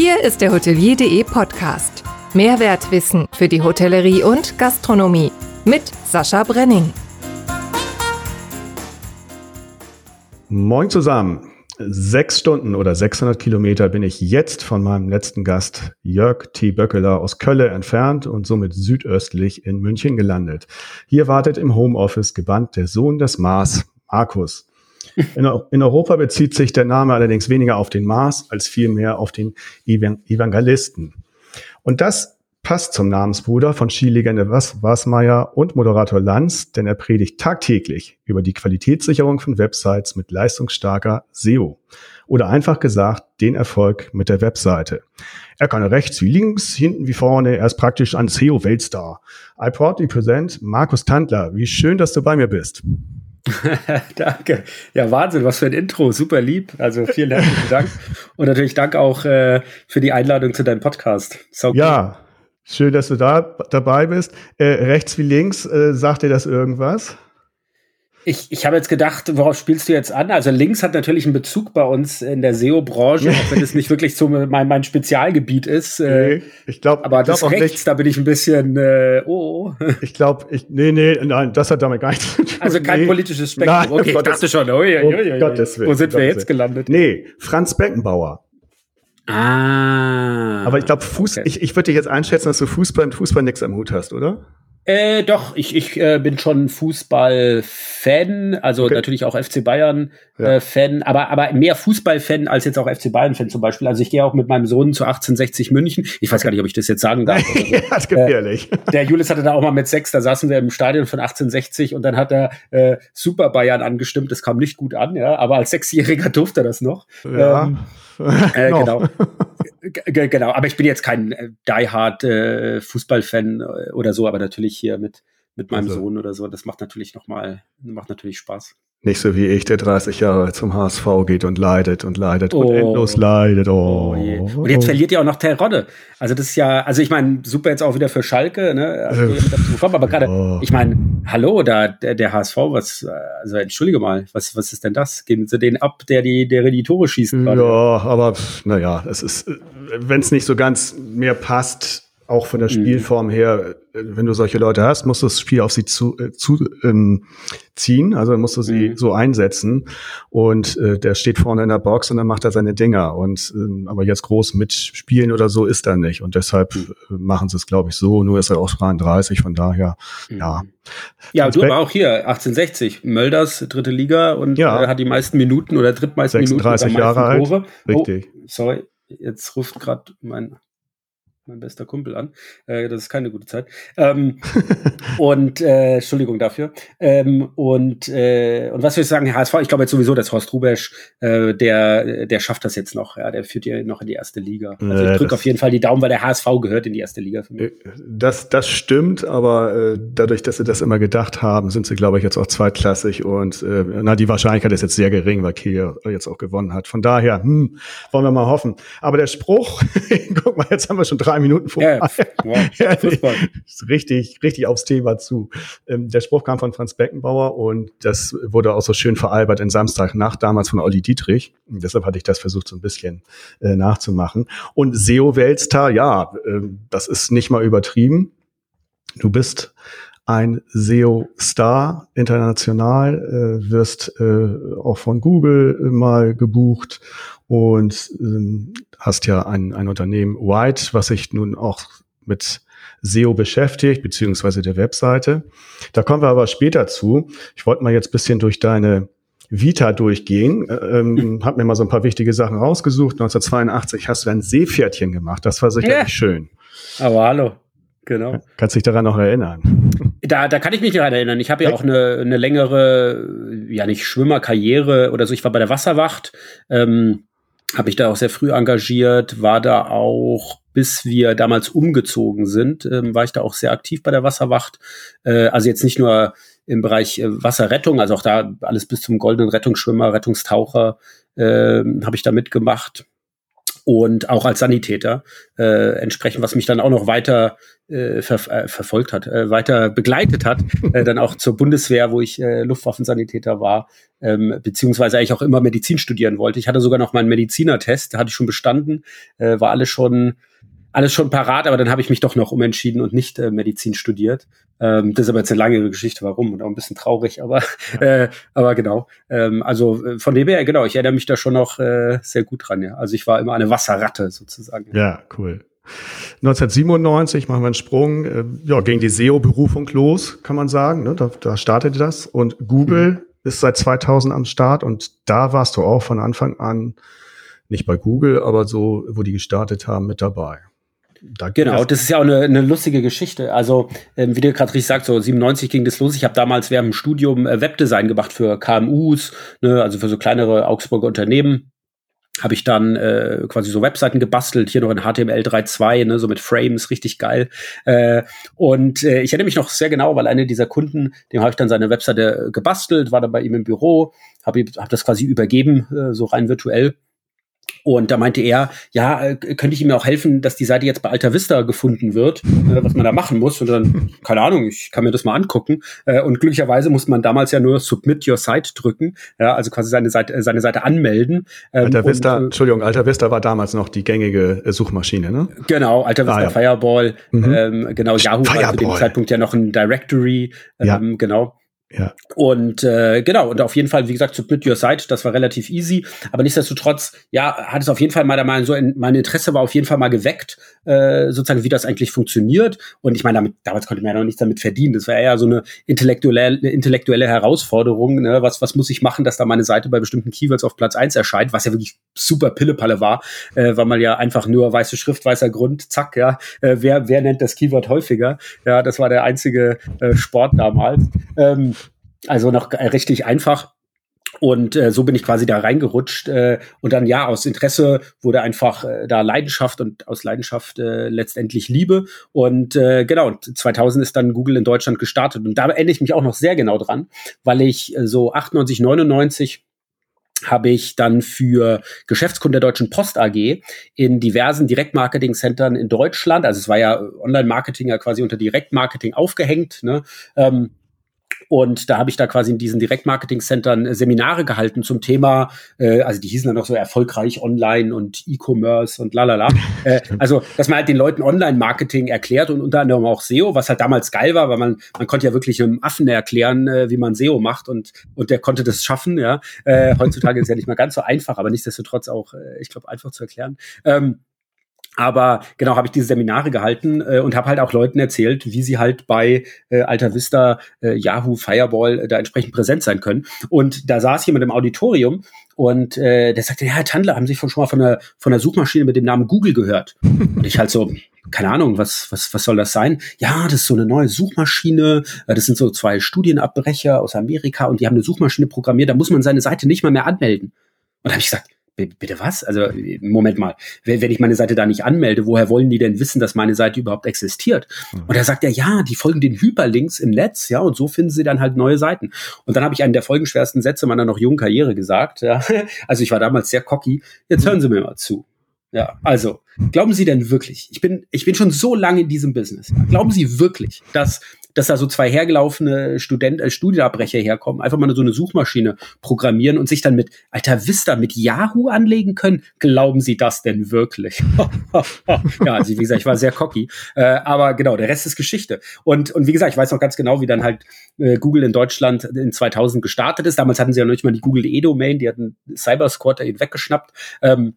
Hier ist der Hotelier.de Podcast. Mehrwertwissen für die Hotellerie und Gastronomie mit Sascha Brenning. Moin zusammen. Sechs Stunden oder 600 Kilometer bin ich jetzt von meinem letzten Gast Jörg T. Böckeler aus Kölle entfernt und somit südöstlich in München gelandet. Hier wartet im Homeoffice gebannt der Sohn des Mars, Markus. In, in, Europa bezieht sich der Name allerdings weniger auf den Mars als vielmehr auf den Evangelisten. Und das passt zum Namensbruder von Skilegende Was Wasmeier und Moderator Lanz, denn er predigt tagtäglich über die Qualitätssicherung von Websites mit leistungsstarker SEO. Oder einfach gesagt, den Erfolg mit der Webseite. Er kann rechts wie links, hinten wie vorne, er ist praktisch ein SEO-Weltstar. I proudly present Markus Tandler. Wie schön, dass du bei mir bist. danke. Ja, Wahnsinn, was für ein Intro. Super lieb. Also vielen herzlichen Dank. Und natürlich Dank auch äh, für die Einladung zu deinem Podcast. So ja, schön, dass du da dabei bist. Äh, rechts wie links, äh, sagt dir das irgendwas? Ich, ich habe jetzt gedacht, worauf spielst du jetzt an? Also links hat natürlich einen Bezug bei uns in der SEO-Branche, auch wenn es nicht wirklich so mein, mein Spezialgebiet ist. Äh, nee, ich glaube, aber ich glaub das rechts, nicht. da bin ich ein bisschen, äh, oh. oh. Ich glaube, ich, nee, nee, nein, das hat damit gar nichts zu tun. Also kein nee. politisches Spektrum. Nein, okay, ich dachte schon, oh, ja, ja, ja, Gottes Willen, wo sind wir jetzt gelandet? Nee, Franz Beckenbauer. Ah. Aber ich glaube, Fuß, okay. ich, ich würde dich jetzt einschätzen, dass du Fußball mit Fußball nichts am Hut hast, oder? Äh, doch, ich, ich äh, bin schon Fußball-Fan, also okay. natürlich auch FC Bayern-Fan, ja. äh, aber, aber mehr Fußball-Fan als jetzt auch FC Bayern-Fan zum Beispiel. Also ich gehe auch mit meinem Sohn zu 1860 München. Ich weiß gar nicht, ob ich das jetzt sagen darf. So. ja, ist gefährlich. Äh, der Julius hatte da auch mal mit sechs, da saßen wir im Stadion von 1860 und dann hat er äh, Super Bayern angestimmt. Das kam nicht gut an, ja, aber als Sechsjähriger durfte er das noch. Ja. Ähm, äh, genau. genau, aber ich bin jetzt kein äh, Die Hard äh, Fußballfan äh, oder so, aber natürlich hier mit mit meinem also, Sohn oder so, das macht natürlich noch mal macht natürlich Spaß. Nicht so wie ich, der 30 Jahre zum HSV geht und leidet und leidet oh. und endlos leidet. Oh. oh und jetzt verliert ihr auch noch Terodde. Also das ist ja, also ich meine, super jetzt auch wieder für Schalke, ne? Also äh, aber gerade, oh. ich meine, hallo, da der, der, HSV, was, also entschuldige mal, was, was ist denn das? Geben Sie den ab, der die, der die Tore schießt? Ja, aber naja, es ist, wenn es nicht so ganz mehr passt, auch von der mhm. Spielform her, äh, wenn du solche Leute hast, musst du das Spiel auf sie zu, äh, zu ähm, ziehen, also musst du sie mhm. so einsetzen und äh, der steht vorne in der Box und dann macht er seine Dinger und ähm, aber jetzt groß mitspielen oder so ist er nicht und deshalb mhm. Äh, machen sie es glaube ich so, nur ist er auch 33, von daher mhm. ja. Ja, du aber auch hier 1860 Mölders dritte Liga und ja. äh, hat die meisten Minuten oder drittmeisten 36 Minuten Jahre Tore. alt. Richtig. Oh, sorry, jetzt ruft gerade mein mein bester Kumpel an. Äh, das ist keine gute Zeit. Ähm, und äh, Entschuldigung dafür. Ähm, und, äh, und was soll ich sagen, HSV, ich glaube jetzt sowieso, dass Horst Rubesch, äh, der, der schafft das jetzt noch. Ja, der führt ja noch in die erste Liga. Also ich drücke auf jeden Fall die Daumen, weil der HSV gehört in die erste Liga für mich. Äh, das, das stimmt, aber äh, dadurch, dass sie das immer gedacht haben, sind sie, glaube ich, jetzt auch zweitklassig und äh, na, die Wahrscheinlichkeit ist jetzt sehr gering, weil Kiel jetzt auch gewonnen hat. Von daher, hm, wollen wir mal hoffen. Aber der Spruch, guck mal, jetzt haben wir schon drei drei Minuten vorbei. Ja, ja, richtig, richtig aufs Thema zu. Ähm, der Spruch kam von Franz Beckenbauer und das wurde auch so schön veralbert in Samstagnacht damals von Olli Dietrich. Und deshalb hatte ich das versucht, so ein bisschen äh, nachzumachen. Und SEO-Weltstar, ja, äh, das ist nicht mal übertrieben. Du bist ein SEO-Star international, äh, wirst äh, auch von Google mal gebucht und ähm, hast ja ein, ein Unternehmen White, was sich nun auch mit SEO beschäftigt, beziehungsweise der Webseite. Da kommen wir aber später zu. Ich wollte mal jetzt bisschen durch deine Vita durchgehen. Äh, ähm, hab mir mal so ein paar wichtige Sachen rausgesucht. 1982 hast du ein Seepferdchen gemacht. Das war sicherlich ja. schön. Aber hallo. Genau. Kannst dich daran noch erinnern? Da, da kann ich mich daran erinnern. Ich habe ja auch eine, eine längere, ja nicht Schwimmerkarriere oder so. Ich war bei der Wasserwacht. Ähm, habe ich da auch sehr früh engagiert, war da auch, bis wir damals umgezogen sind, ähm, war ich da auch sehr aktiv bei der Wasserwacht. Äh, also jetzt nicht nur im Bereich äh, Wasserrettung, also auch da alles bis zum goldenen Rettungsschwimmer, Rettungstaucher äh, habe ich da mitgemacht. Und auch als Sanitäter äh, entsprechend, was mich dann auch noch weiter äh, ver äh, verfolgt hat, äh, weiter begleitet hat, äh, dann auch zur Bundeswehr, wo ich äh, Luftwaffensanitäter war, ähm, beziehungsweise eigentlich auch immer Medizin studieren wollte. Ich hatte sogar noch meinen Medizinertest, da hatte ich schon bestanden, äh, war alles schon alles schon parat, aber dann habe ich mich doch noch umentschieden und nicht äh, Medizin studiert. Ähm, das ist aber jetzt eine lange Geschichte, warum und auch ein bisschen traurig, aber äh, aber genau. Ähm, also äh, von dem her, genau, ich erinnere mich da schon noch äh, sehr gut dran. Ja. Also ich war immer eine Wasserratte sozusagen. Ja, cool. 1997 machen wir einen Sprung, äh, ja, gegen die SEO-Berufung los, kann man sagen. Ne? Da, da startete das und Google mhm. ist seit 2000 am Start und da warst du auch von Anfang an nicht bei Google, aber so, wo die gestartet haben, mit dabei. Da genau, das ist ja auch eine, eine lustige Geschichte. Also, ähm, wie du gerade richtig sagst, so 97 ging das los. Ich habe damals während dem Studium äh, Webdesign gemacht für KMUs, ne, also für so kleinere Augsburger Unternehmen. Habe ich dann äh, quasi so Webseiten gebastelt, hier noch in HTML 3.2, ne, so mit Frames, richtig geil. Äh, und äh, ich erinnere mich noch sehr genau, weil einer dieser Kunden, dem habe ich dann seine Webseite gebastelt, war dann bei ihm im Büro, habe hab das quasi übergeben, äh, so rein virtuell und da meinte er, ja, äh, könnte ich ihm auch helfen, dass die Seite jetzt bei Alta Vista gefunden wird, äh, was man da machen muss. Und dann, keine Ahnung, ich kann mir das mal angucken. Äh, und glücklicherweise muss man damals ja nur Submit Your Site drücken, ja, also quasi seine Seite, seine Seite anmelden. Ähm, Alta Vista, und, Entschuldigung, Alta Vista war damals noch die gängige Suchmaschine, ne? Genau, Alta Vista ah, ja. Fireball, mhm. ähm, genau, Yahoo Fireball. war zu dem Zeitpunkt ja noch ein Directory, ähm, ja. genau. Ja. Und äh, genau, und auf jeden Fall, wie gesagt, Submit Your Site, das war relativ easy. Aber nichtsdestotrotz, ja, hat es auf jeden Fall mal, mal so, in, mein Interesse war auf jeden Fall mal geweckt, äh, sozusagen, wie das eigentlich funktioniert. Und ich meine, damit, damals konnte man ja noch nichts damit verdienen. Das war eher so eine intellektuelle, eine intellektuelle Herausforderung. Ne? Was, was muss ich machen, dass da meine Seite bei bestimmten Keywords auf Platz eins erscheint, was ja wirklich super Pillepalle war, äh, weil man ja einfach nur weiße Schrift, weißer Grund, zack, ja. Äh, wer, wer nennt das Keyword häufiger? Ja, das war der einzige äh, Sport damals. Ähm, also noch richtig einfach. Und äh, so bin ich quasi da reingerutscht. Äh, und dann ja, aus Interesse wurde einfach äh, da Leidenschaft und aus Leidenschaft äh, letztendlich Liebe. Und äh, genau, 2000 ist dann Google in Deutschland gestartet. Und da erinnere ich mich auch noch sehr genau dran, weil ich äh, so 98, 99 habe ich dann für Geschäftskunden der Deutschen Post AG in diversen Direktmarketing-Centern in Deutschland, also es war ja Online-Marketing ja quasi unter Direktmarketing aufgehängt, ne, ähm, und da habe ich da quasi in diesen Direktmarketing-Centern äh, Seminare gehalten zum Thema, äh, also die hießen dann noch so erfolgreich online und E-Commerce und lalala. äh, also, dass man halt den Leuten Online-Marketing erklärt und unter anderem auch SEO, was halt damals geil war, weil man, man konnte ja wirklich einem Affen erklären, äh, wie man SEO macht und, und der konnte das schaffen, ja. Äh, heutzutage ist ja nicht mehr ganz so einfach, aber nichtsdestotrotz auch, äh, ich glaube, einfach zu erklären. Ähm, aber genau habe ich diese Seminare gehalten äh, und habe halt auch Leuten erzählt, wie sie halt bei äh, Alta Vista, äh, Yahoo, Fireball äh, da entsprechend präsent sein können. Und da saß jemand im Auditorium und äh, der sagte, ja, Herr Tandler, haben Sie schon mal von der, von der Suchmaschine mit dem Namen Google gehört? Und ich halt so, keine Ahnung, was, was, was soll das sein? Ja, das ist so eine neue Suchmaschine. Äh, das sind so zwei Studienabbrecher aus Amerika und die haben eine Suchmaschine programmiert. Da muss man seine Seite nicht mal mehr anmelden. Und da habe ich gesagt, Bitte was? Also, Moment mal, wenn ich meine Seite da nicht anmelde, woher wollen die denn wissen, dass meine Seite überhaupt existiert? Mhm. Und da sagt er, ja, die folgen den Hyperlinks im Netz, ja, und so finden sie dann halt neue Seiten. Und dann habe ich einen der folgenschwersten Sätze meiner noch jungen Karriere gesagt. Ja. Also ich war damals sehr cocky. Jetzt hören Sie mir mal zu. Ja, also, glauben Sie denn wirklich, ich bin, ich bin schon so lange in diesem Business, glauben Sie wirklich, dass dass da so zwei hergelaufene Student, äh, Studienabbrecher herkommen, einfach mal so eine Suchmaschine programmieren und sich dann mit Alter Vista, mit Yahoo anlegen können. Glauben Sie das denn wirklich? ja, also wie gesagt, ich war sehr cocky. Äh, aber genau, der Rest ist Geschichte. Und, und wie gesagt, ich weiß noch ganz genau, wie dann halt äh, Google in Deutschland in 2000 gestartet ist. Damals hatten sie ja noch nicht mal die Google.de-Domain, die hatten Cyber Squad weggeschnappt. Ähm,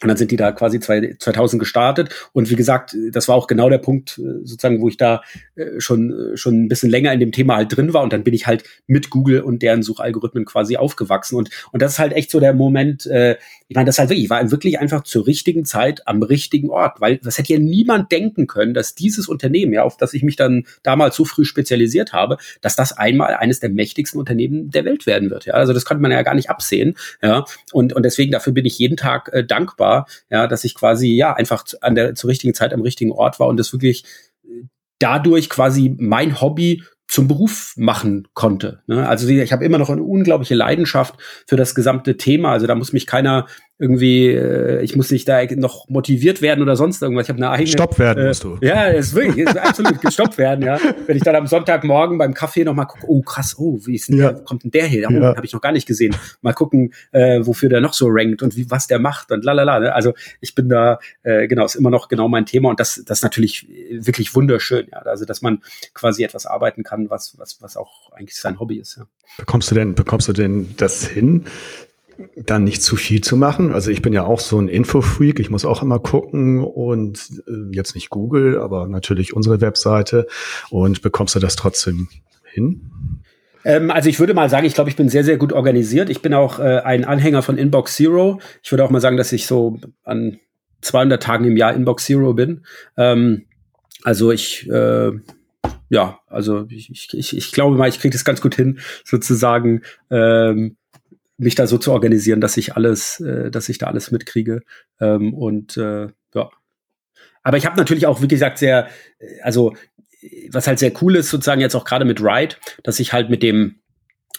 und dann sind die da quasi 2000 gestartet. Und wie gesagt, das war auch genau der Punkt, äh, sozusagen, wo ich da äh, schon, äh, schon ein bisschen länger in dem Thema halt drin war. Und dann bin ich halt mit Google und deren Suchalgorithmen quasi aufgewachsen. Und, und das ist halt echt so der Moment, äh, ich meine, das halt wirklich, ich war wirklich einfach zur richtigen Zeit am richtigen Ort, weil das hätte ja niemand denken können, dass dieses Unternehmen, ja, auf das ich mich dann damals so früh spezialisiert habe, dass das einmal eines der mächtigsten Unternehmen der Welt werden wird. Ja, also das konnte man ja gar nicht absehen. Ja, und, und deswegen dafür bin ich jeden Tag dankbar war, ja, dass ich quasi ja einfach an der zur richtigen Zeit am richtigen Ort war und das wirklich äh, dadurch quasi mein Hobby zum Beruf machen konnte. Ne? Also ich habe immer noch eine unglaubliche Leidenschaft für das gesamte Thema. Also da muss mich keiner irgendwie, äh, ich muss nicht da noch motiviert werden oder sonst irgendwas. Ich habe eine eigene. Stopp werden äh, musst du. Ja, es ist wirklich ist absolut gestoppt werden, ja. Wenn ich dann am Sonntagmorgen beim Kaffee noch mal gucke, oh krass, oh, wie ist denn ja. der, kommt denn der hier? Oh, ja. habe ich noch gar nicht gesehen. Mal gucken, äh, wofür der noch so rankt und wie was der macht und lalala. Ne? Also ich bin da, äh, genau, ist immer noch genau mein Thema und das, das ist natürlich wirklich wunderschön, ja. Also dass man quasi etwas arbeiten kann, was, was, was auch eigentlich sein Hobby ist, ja. Bekommst du denn, bekommst du denn das hin, dann nicht zu viel zu machen. Also ich bin ja auch so ein Info-Freak. Ich muss auch immer gucken und äh, jetzt nicht Google, aber natürlich unsere Webseite. Und bekommst du das trotzdem hin? Ähm, also ich würde mal sagen, ich glaube, ich bin sehr, sehr gut organisiert. Ich bin auch äh, ein Anhänger von Inbox Zero. Ich würde auch mal sagen, dass ich so an 200 Tagen im Jahr Inbox Zero bin. Ähm, also ich äh, ja, also ich, ich, ich glaube mal, ich kriege das ganz gut hin, sozusagen ähm, mich da so zu organisieren, dass ich alles, äh, dass ich da alles mitkriege. Ähm, und äh, ja. Aber ich habe natürlich auch, wie gesagt, sehr, äh, also was halt sehr cool ist, sozusagen jetzt auch gerade mit Ride, dass ich halt mit dem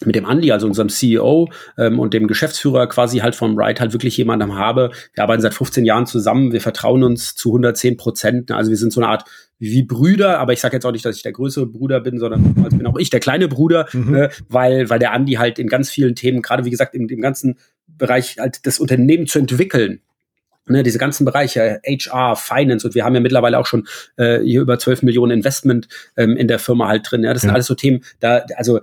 mit dem Andy, also unserem CEO ähm, und dem Geschäftsführer quasi halt vom Ride halt wirklich jemanden habe. Wir arbeiten seit 15 Jahren zusammen, wir vertrauen uns zu 110 Prozent. Also wir sind so eine Art wie Brüder, aber ich sage jetzt auch nicht, dass ich der größere Bruder bin, sondern also bin auch ich der kleine Bruder, mhm. äh, weil, weil der Andy halt in ganz vielen Themen, gerade wie gesagt, in dem ganzen Bereich halt das Unternehmen zu entwickeln, ne, diese ganzen Bereiche, HR, Finance und wir haben ja mittlerweile auch schon äh, hier über 12 Millionen Investment ähm, in der Firma halt drin. Ja, das ja. sind alles so Themen, da, also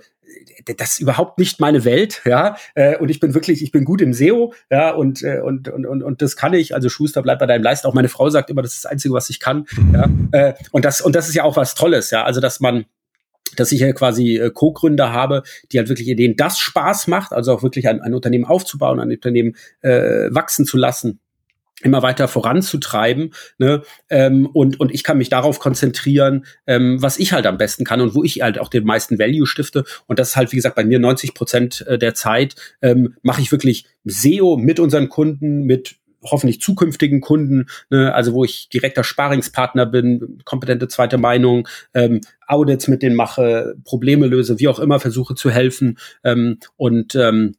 das ist überhaupt nicht meine Welt, ja. Äh, und ich bin wirklich, ich bin gut im SEO, ja, und, äh, und, und, und, und das kann ich. Also Schuster bleibt bei deinem Leisten. Auch meine Frau sagt immer, das ist das Einzige, was ich kann. Ja. Äh, und das, und das ist ja auch was Tolles, ja. Also, dass man, dass ich ja quasi Co-Gründer habe, die halt wirklich denen das Spaß macht, also auch wirklich ein, ein Unternehmen aufzubauen, ein Unternehmen äh, wachsen zu lassen immer weiter voranzutreiben. Ne? Ähm, und, und ich kann mich darauf konzentrieren, ähm, was ich halt am besten kann und wo ich halt auch den meisten Value stifte. Und das ist halt, wie gesagt, bei mir 90 Prozent äh, der Zeit ähm, mache ich wirklich SEO mit unseren Kunden, mit hoffentlich zukünftigen Kunden, ne, also wo ich direkter Sparingspartner bin, kompetente zweite Meinung, ähm, Audits mit denen mache, Probleme löse, wie auch immer, versuche zu helfen. Ähm, und, ähm,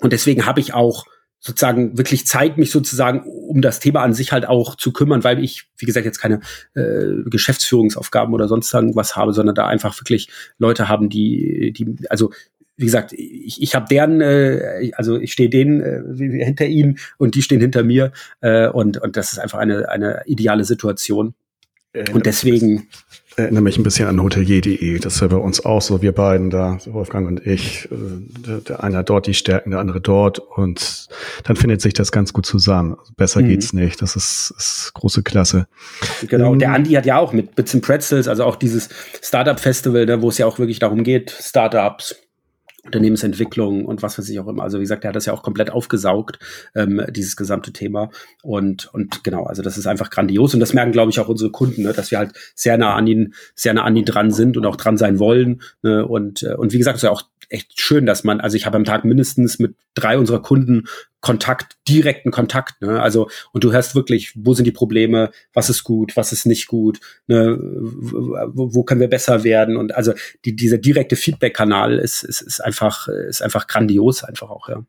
und deswegen habe ich auch sozusagen wirklich Zeit, mich sozusagen um das Thema an sich halt auch zu kümmern, weil ich, wie gesagt, jetzt keine äh, Geschäftsführungsaufgaben oder sonst irgendwas habe, sondern da einfach wirklich Leute haben, die, die, also wie gesagt, ich, ich habe deren, äh, also ich stehe denen äh, hinter ihnen und die stehen hinter mir äh, und, und das ist einfach eine, eine ideale Situation. Äh, und deswegen erinnere mich ein bisschen an hotelier.de. Das ist ja bei uns auch so, wir beiden da, Wolfgang und ich. Äh, der, eine hat dort die Stärken, der andere dort. Und dann findet sich das ganz gut zusammen. Also besser mhm. geht's nicht. Das ist, ist große Klasse. Genau. Und der ähm, Andi hat ja auch mit Bits and Pretzels, also auch dieses Startup-Festival, ne, wo es ja auch wirklich darum geht, Startups Unternehmensentwicklung und was weiß ich auch immer. Also wie gesagt, er hat das ja auch komplett aufgesaugt, ähm, dieses gesamte Thema. Und, und genau, also das ist einfach grandios. Und das merken, glaube ich, auch unsere Kunden, ne, dass wir halt sehr nah an ihn, sehr nah an ihn dran sind und auch dran sein wollen. Ne, und, äh, und wie gesagt, es ist ja auch echt schön, dass man, also ich habe am Tag mindestens mit drei unserer Kunden Kontakt, direkten Kontakt. Ne? Also, und du hörst wirklich, wo sind die Probleme, was ist gut, was ist nicht gut, ne? wo, wo können wir besser werden? Und also die, dieser direkte Feedback-Kanal ist, ist, ist einfach, ist einfach grandios, einfach auch, ja.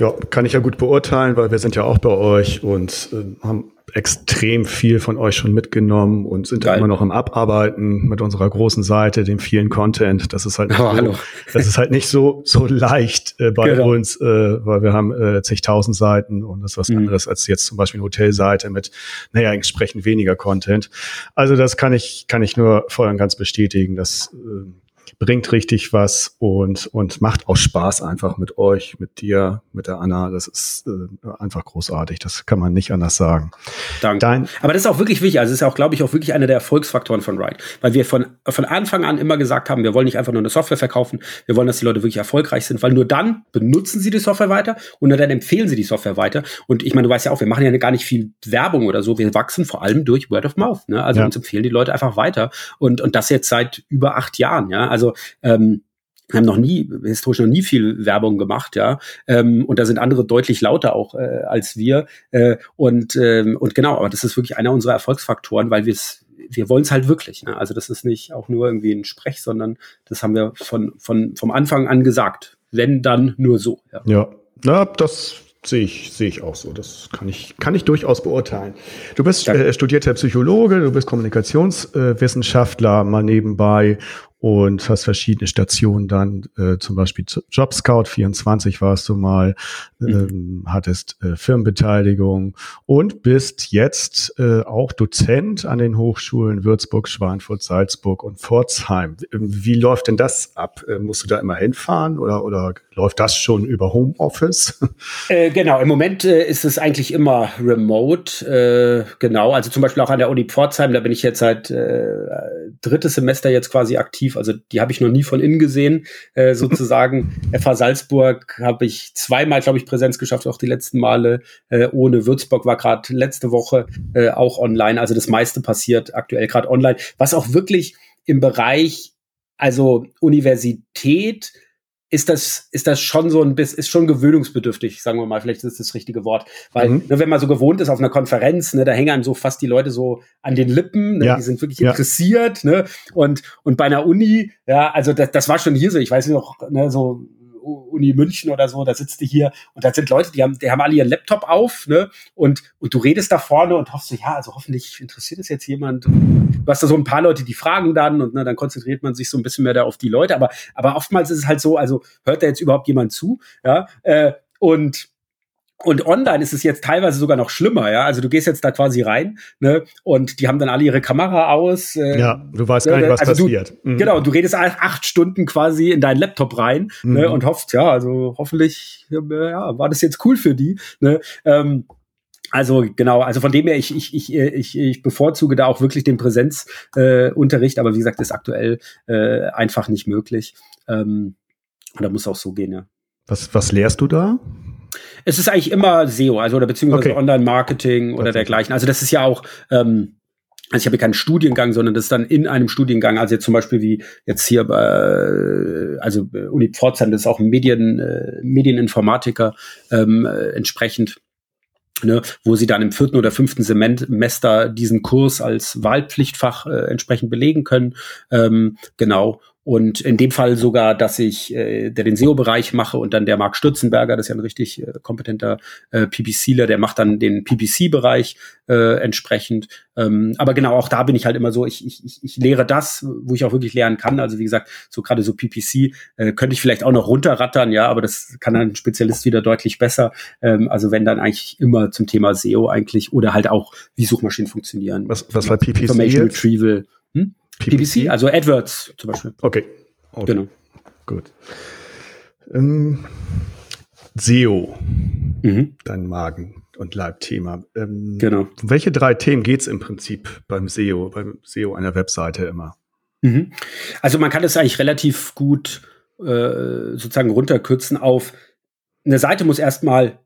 Ja, kann ich ja gut beurteilen, weil wir sind ja auch bei euch und äh, haben extrem viel von euch schon mitgenommen und sind Geil. immer noch im Abarbeiten mit unserer großen Seite, dem vielen Content. Das ist halt nicht, oh, so, das ist halt nicht so, so leicht äh, bei genau. uns, äh, weil wir haben äh, zigtausend Seiten und das ist was mhm. anderes als jetzt zum Beispiel eine Hotelseite mit, naja, entsprechend weniger Content. Also das kann ich, kann ich nur voll und ganz bestätigen, dass äh, bringt richtig was und, und macht auch Spaß einfach mit euch, mit dir, mit der Anna. Das ist äh, einfach großartig. Das kann man nicht anders sagen. Danke. Dein Aber das ist auch wirklich wichtig. Also es ist auch, glaube ich, auch wirklich einer der Erfolgsfaktoren von Ride. Weil wir von, von Anfang an immer gesagt haben, wir wollen nicht einfach nur eine Software verkaufen. Wir wollen, dass die Leute wirklich erfolgreich sind, weil nur dann benutzen sie die Software weiter und nur dann empfehlen sie die Software weiter. Und ich meine, du weißt ja auch, wir machen ja gar nicht viel Werbung oder so. Wir wachsen vor allem durch Word of Mouth. Ne? Also ja. uns empfehlen die Leute einfach weiter. Und, und das jetzt seit über acht Jahren. Ja, also ähm, wir haben noch nie, historisch noch nie viel Werbung gemacht, ja. Ähm, und da sind andere deutlich lauter auch äh, als wir. Äh, und, ähm, und genau, aber das ist wirklich einer unserer Erfolgsfaktoren, weil wir es, wir wollen es halt wirklich. Ne? Also das ist nicht auch nur irgendwie ein Sprech, sondern das haben wir von, von vom Anfang an gesagt. Wenn dann nur so. Ja, ja, ja das Sehe ich, sehe ich auch so. Das kann ich, kann ich durchaus beurteilen. Du bist äh, studierter Psychologe, du bist Kommunikationswissenschaftler äh, mal nebenbei und hast verschiedene Stationen dann, äh, zum Beispiel Jobscout 24 warst du mal, mhm. ähm, hattest äh, Firmenbeteiligung und bist jetzt äh, auch Dozent an den Hochschulen Würzburg, Schweinfurt, Salzburg und Pforzheim. Wie läuft denn das ab? Äh, musst du da immer hinfahren oder, oder läuft das schon über Homeoffice? Äh, genau, im Moment äh, ist es eigentlich immer remote. Äh, genau, also zum Beispiel auch an der Uni Pforzheim, da bin ich jetzt seit äh, drittes Semester jetzt quasi aktiv. Also die habe ich noch nie von innen gesehen, äh, sozusagen. FH Salzburg habe ich zweimal, glaube ich, Präsenz geschafft, auch die letzten Male. Äh, ohne Würzburg war gerade letzte Woche äh, auch online. Also das meiste passiert aktuell gerade online. Was auch wirklich im Bereich, also Universität, ist das, ist das schon so ein bisschen, ist schon gewöhnungsbedürftig, sagen wir mal, vielleicht ist das das richtige Wort. Weil, mhm. ne, wenn man so gewohnt ist auf einer Konferenz, ne, da hängen einem so fast die Leute so an den Lippen, ne, ja. die sind wirklich ja. interessiert, ne, und, und bei einer Uni, ja, also das, das war schon hier so, ich weiß noch, ne, so, Uni München oder so, da sitzt du hier und da sind Leute, die haben, die haben alle ihren Laptop auf, ne? Und, und du redest da vorne und hoffst so, ja, also hoffentlich interessiert es jetzt jemand. Du hast da so ein paar Leute, die fragen dann und ne, dann konzentriert man sich so ein bisschen mehr da auf die Leute. Aber, aber oftmals ist es halt so, also hört da jetzt überhaupt jemand zu? Ja. Äh, und und online ist es jetzt teilweise sogar noch schlimmer, ja. Also du gehst jetzt da quasi rein, ne, und die haben dann alle ihre Kamera aus. Äh, ja, du weißt gar nicht, was also passiert. Du, mhm. Genau, du redest acht Stunden quasi in deinen Laptop rein ne, mhm. ne, und hoffst, ja, also hoffentlich, ja, war das jetzt cool für die. Ne? Ähm, also genau, also von dem her, ich, ich, ich, ich, ich bevorzuge da auch wirklich den Präsenzunterricht, äh, aber wie gesagt, ist aktuell äh, einfach nicht möglich. Ähm, und da muss auch so gehen, ja. Was, was lehrst du da? Es ist eigentlich immer SEO, also oder beziehungsweise okay. Online-Marketing oder dergleichen. Also das ist ja auch, ähm, also ich habe hier keinen Studiengang, sondern das ist dann in einem Studiengang, also jetzt zum Beispiel wie jetzt hier bei, also Uni Pforzheim, das ist auch ein Medien, äh, Medieninformatiker ähm, äh, entsprechend. Ne, wo sie dann im vierten oder fünften Semester diesen Kurs als Wahlpflichtfach äh, entsprechend belegen können. Ähm, genau. Und in dem Fall sogar, dass ich, äh, der den SEO-Bereich mache und dann der Marc Stürzenberger, das ist ja ein richtig äh, kompetenter äh, PPCler, der macht dann den PPC-Bereich äh, entsprechend. Ähm, aber genau, auch da bin ich halt immer so, ich, ich, ich lehre das, wo ich auch wirklich lernen kann. Also wie gesagt, so gerade so PPC äh, könnte ich vielleicht auch noch runterrattern, ja, aber das kann ein Spezialist wieder deutlich besser. Ähm, also wenn dann eigentlich immer zum Thema SEO eigentlich oder halt auch, wie Suchmaschinen funktionieren. Was, was war PPC? Information jetzt? Retrieval. Hm? PPC, also AdWords zum Beispiel. Okay. okay. Genau. Gut. Ähm, SEO, mhm. dein Magen- und Leibthema. Ähm, genau. welche drei Themen geht es im Prinzip beim SEO, beim SEO einer Webseite immer? Mhm. Also man kann es eigentlich relativ gut äh, sozusagen runterkürzen auf eine Seite muss erstmal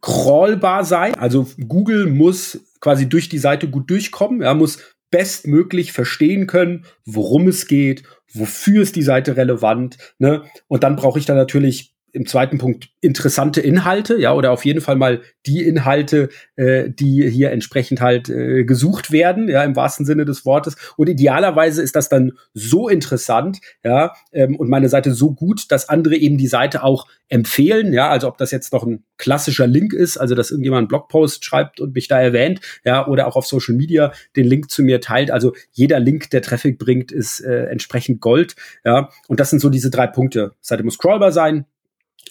crawlbar sein. Also Google muss quasi durch die Seite gut durchkommen. Er muss bestmöglich verstehen können, worum es geht, wofür ist die Seite relevant. Ne? Und dann brauche ich da natürlich im zweiten Punkt interessante Inhalte, ja, oder auf jeden Fall mal die Inhalte, äh, die hier entsprechend halt äh, gesucht werden, ja, im wahrsten Sinne des Wortes. Und idealerweise ist das dann so interessant, ja, ähm, und meine Seite so gut, dass andere eben die Seite auch empfehlen, ja, also ob das jetzt noch ein klassischer Link ist, also dass irgendjemand einen Blogpost schreibt und mich da erwähnt, ja, oder auch auf Social Media den Link zu mir teilt. Also jeder Link, der Traffic bringt, ist äh, entsprechend Gold, ja. Und das sind so diese drei Punkte. Seite muss scrollbar sein,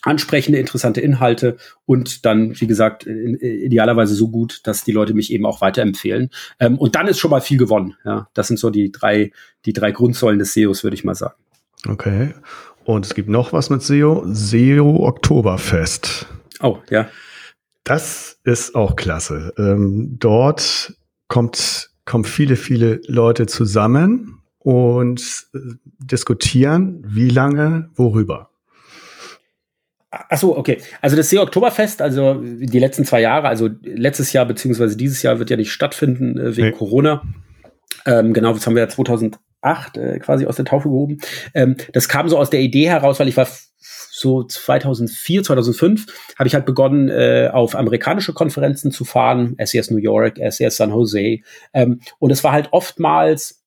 ansprechende, interessante Inhalte und dann, wie gesagt, idealerweise so gut, dass die Leute mich eben auch weiterempfehlen. Ähm, und dann ist schon mal viel gewonnen. Ja, das sind so die drei, die drei Grundsäulen des SEOs, würde ich mal sagen. Okay. Und es gibt noch was mit SEO. SEO Oktoberfest. Oh, ja. Das ist auch klasse. Ähm, dort kommt, kommen viele, viele Leute zusammen und äh, diskutieren, wie lange, worüber. Ach so, okay. Also das SEO Oktoberfest, also die letzten zwei Jahre, also letztes Jahr beziehungsweise dieses Jahr wird ja nicht stattfinden äh, wegen nee. Corona. Ähm, genau, das haben wir ja 2008 äh, quasi aus der Taufe gehoben. Ähm, das kam so aus der Idee heraus, weil ich war so 2004, 2005 habe ich halt begonnen, äh, auf amerikanische Konferenzen zu fahren, SES e New York, SES e San Jose. Ähm, und es war halt oftmals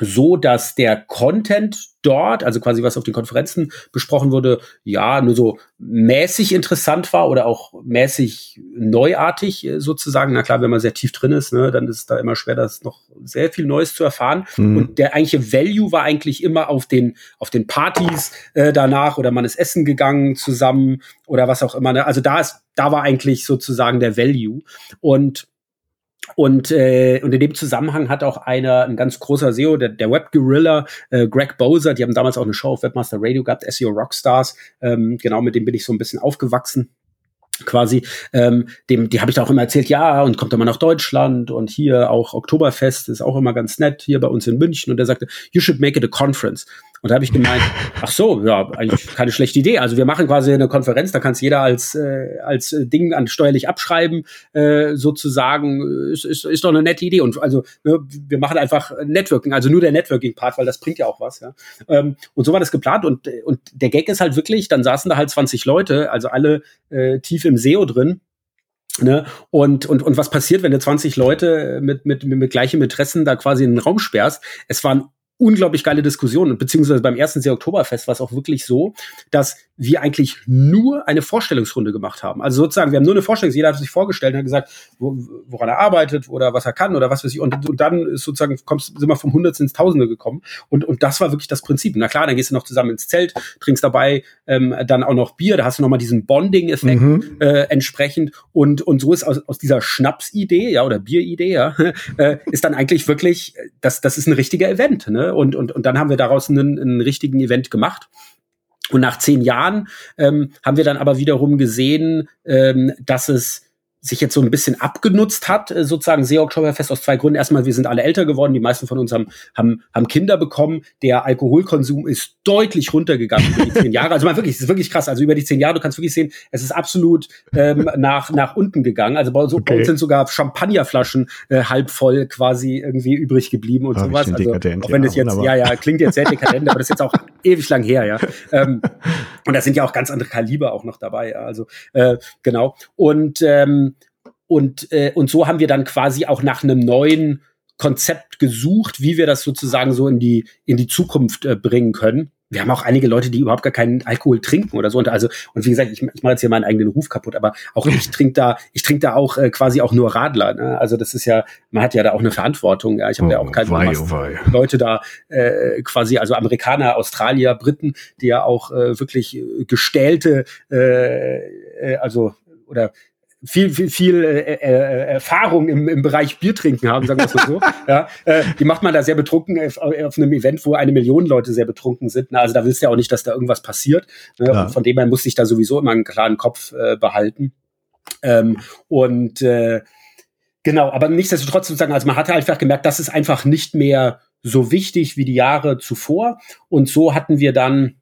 so, dass der Content dort, also quasi was auf den Konferenzen besprochen wurde, ja, nur so mäßig interessant war oder auch mäßig neuartig äh, sozusagen. Na klar, wenn man sehr tief drin ist, ne, dann ist es da immer schwer, das noch sehr viel Neues zu erfahren. Mhm. Und der eigentliche Value war eigentlich immer auf den, auf den Partys äh, danach oder man ist essen gegangen zusammen oder was auch immer. Ne? Also da ist, da war eigentlich sozusagen der Value. Und und, äh, und in dem Zusammenhang hat auch einer, ein ganz großer SEO, der, der Web Gorilla, äh, Greg Bowser, die haben damals auch eine Show auf Webmaster Radio gehabt, SEO Rockstars. Ähm, genau, mit dem bin ich so ein bisschen aufgewachsen quasi, ähm, dem, die habe ich da auch immer erzählt, ja, und kommt immer nach Deutschland und hier auch Oktoberfest ist auch immer ganz nett, hier bei uns in München. Und er sagte, you should make it a conference. Und da habe ich gemeint, ach so, ja, eigentlich keine schlechte Idee. Also wir machen quasi eine Konferenz, da kann es jeder als, äh, als Ding an steuerlich abschreiben, äh, sozusagen, ist, ist, ist doch eine nette Idee. Und also ne, wir machen einfach Networking, also nur der Networking-Part, weil das bringt ja auch was. Ja. Ähm, und so war das geplant. Und, und der Gag ist halt wirklich, dann saßen da halt 20 Leute, also alle äh, tief im SEO drin. Ne? Und, und, und was passiert, wenn du 20 Leute mit, mit, mit, mit gleichem Interessen da quasi in den Raum sperrst? Es waren unglaublich geile Diskussion. Und beziehungsweise beim ersten See Oktoberfest war es auch wirklich so, dass wir eigentlich nur eine Vorstellungsrunde gemacht haben. Also sozusagen, wir haben nur eine Vorstellung, jeder hat sich vorgestellt und hat gesagt, wo, woran er arbeitet oder was er kann oder was weiß ich. Und, und dann ist sozusagen, kommst, sind wir vom Hundertsten ins Tausende gekommen. Und, und das war wirklich das Prinzip. Na klar, dann gehst du noch zusammen ins Zelt, trinkst dabei ähm, dann auch noch Bier, da hast du nochmal diesen Bonding-Effekt mhm. äh, entsprechend. Und, und so ist aus, aus dieser Schnapsidee, ja, oder Bieridee, ja, äh, ist dann eigentlich wirklich, das, das ist ein richtiger Event, ne? Und, und, und dann haben wir daraus einen, einen richtigen Event gemacht. Und nach zehn Jahren ähm, haben wir dann aber wiederum gesehen, ähm, dass es sich jetzt so ein bisschen abgenutzt hat, äh, sozusagen SEO Oktoberfest aus zwei Gründen. Erstmal, wir sind alle älter geworden, die meisten von uns haben, haben, haben Kinder bekommen. Der Alkoholkonsum ist deutlich runtergegangen über die zehn Jahre. Also mal wirklich, es ist wirklich krass. Also über die zehn Jahre, du kannst wirklich sehen, es ist absolut ähm, nach, nach unten gegangen. Also bei, so, okay. bei uns sind sogar Champagnerflaschen äh, halb voll quasi irgendwie übrig geblieben und sowas. Also, auch wenn ja, das jetzt, wunderbar. ja, ja, klingt jetzt sehr dekadent, aber das ist jetzt auch ewig lang her, ja. Ähm, und da sind ja auch ganz andere Kaliber auch noch dabei. Ja. Also äh, genau. Und ähm, und, äh, und so haben wir dann quasi auch nach einem neuen Konzept gesucht, wie wir das sozusagen so in die, in die Zukunft äh, bringen können. Wir haben auch einige Leute, die überhaupt gar keinen Alkohol trinken oder so. Und also, und wie gesagt, ich, ich mache jetzt hier meinen eigenen Ruf kaputt, aber auch ich trinke da, ich trinke da auch äh, quasi auch nur Radler. Ne? Also das ist ja, man hat ja da auch eine Verantwortung. Ja, ich habe oh, ja auch keine wei, oh Leute da äh, quasi, also Amerikaner, Australier, Briten, die ja auch äh, wirklich äh, gestählte, äh, äh, also oder viel, viel, viel äh, äh, äh, Erfahrung im, im Bereich Biertrinken haben, sagen wir es so. ja, äh, die macht man da sehr betrunken auf, auf, einem Event, wo eine Million Leute sehr betrunken sind. Ne? Also da willst du ja auch nicht, dass da irgendwas passiert. Ne? Ja. von dem her muss sich da sowieso immer einen klaren Kopf äh, behalten. Ähm, und äh, genau, aber nichtsdestotrotz sozusagen, also man hatte einfach gemerkt, das ist einfach nicht mehr so wichtig wie die Jahre zuvor. Und so hatten wir dann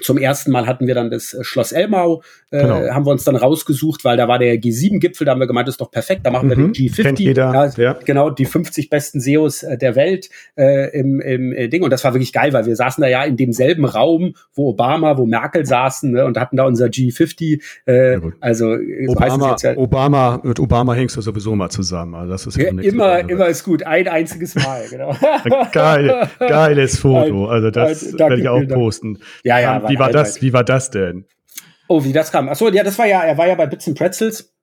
zum ersten Mal hatten wir dann das äh, Schloss Elmau, äh, genau. haben wir uns dann rausgesucht, weil da war der G7-Gipfel, da haben wir gemeint, das ist doch perfekt, da machen wir den G50. Mhm. Kennt jeder, ja, ja. Genau, die 50 besten SEOs äh, der Welt äh, im, im äh, Ding. Und das war wirklich geil, weil wir saßen da ja in demselben Raum, wo Obama, wo Merkel saßen ne, und hatten da unser G50. Äh, also äh, Obama, ja, Obama, mit Obama hängst du sowieso mal zusammen. Also das ist ja, immer, immer ist gut. Ein einziges Mal, genau. Geil, geiles Foto. Also das werde ich auch posten. Ja, ja wie war das? Wie war das denn? Oh, wie das kam. Achso, ja, das war ja, er war ja bei Bits and Pretzels.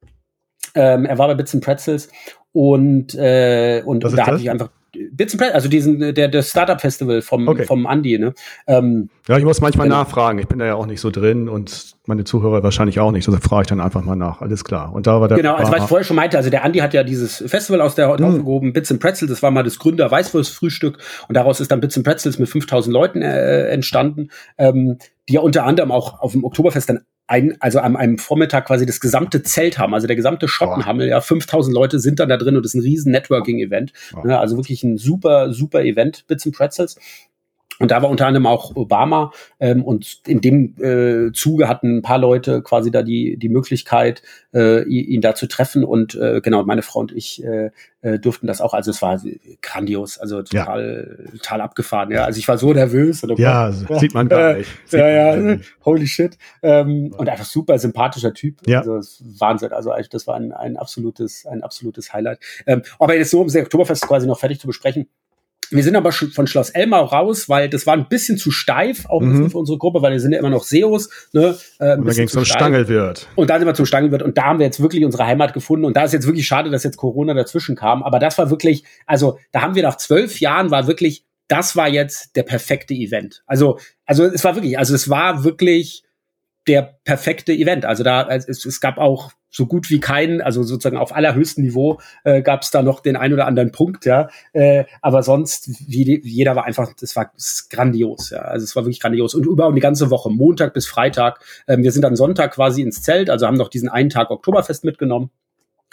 Ähm, er war bei Bits and Pretzels und, äh, und, und da hatte ich einfach Bits and Pretzels, also diesen, der, der Startup Festival vom, okay. vom Andy, ne? Ähm, ja, ich muss manchmal genau. nachfragen. Ich bin da ja auch nicht so drin und meine Zuhörer wahrscheinlich auch nicht. Also frage ich dann einfach mal nach. Alles klar. Und da war der. Genau, also was ich vorher schon meinte, also der Andy hat ja dieses Festival aus der Haut hm. aufgehoben, Bits and Pretzels, das war mal das Gründer Weißwurst-Frühstück und daraus ist dann Bits and Pretzels mit 5000 Leuten äh, entstanden, ähm, die ja unter anderem auch auf dem Oktoberfest dann ein, also an einem Vormittag quasi das gesamte Zelt haben, also der gesamte Schottenhammel, ja, 5000 Leute sind dann da drin und das ist ein riesen Networking-Event. Ja, also wirklich ein super, super Event, Bits and Pretzels. Und da war unter anderem auch Obama. Ähm, und in dem äh, Zuge hatten ein paar Leute quasi da die, die Möglichkeit, äh, ihn da zu treffen. Und äh, genau, meine Frau und ich äh, äh, durften das auch. Also es war grandios, also total, ja. total abgefahren. Ja, also ich war so nervös. Und, ja, oh, sieht man gar nicht. ja, ja, holy shit. Ähm, und einfach super sympathischer Typ. Ja. Also Wahnsinn. Also das war ein, ein absolutes, ein absolutes Highlight. Ähm, aber jetzt so, um das Oktoberfest quasi noch fertig zu besprechen wir sind aber von Schloss Elmau raus, weil das war ein bisschen zu steif, auch mhm. für unsere Gruppe, weil wir sind ja immer noch Seos. Ne, äh, und dann ging es zum Stangelwirt. Und da sind wir zum Stangelwirt und da haben wir jetzt wirklich unsere Heimat gefunden. Und da ist jetzt wirklich schade, dass jetzt Corona dazwischen kam. Aber das war wirklich, also da haben wir nach zwölf Jahren war wirklich, das war jetzt der perfekte Event. Also, also es war wirklich, also es war wirklich der perfekte Event. Also da, es, es gab auch so gut wie keinen, also sozusagen auf allerhöchstem Niveau äh, gab es da noch den ein oder anderen Punkt, ja. Äh, aber sonst, wie, jeder war einfach, das war das grandios, ja. Also es war wirklich grandios. Und über die ganze Woche, Montag bis Freitag. Ähm, wir sind dann Sonntag quasi ins Zelt, also haben noch diesen einen Tag Oktoberfest mitgenommen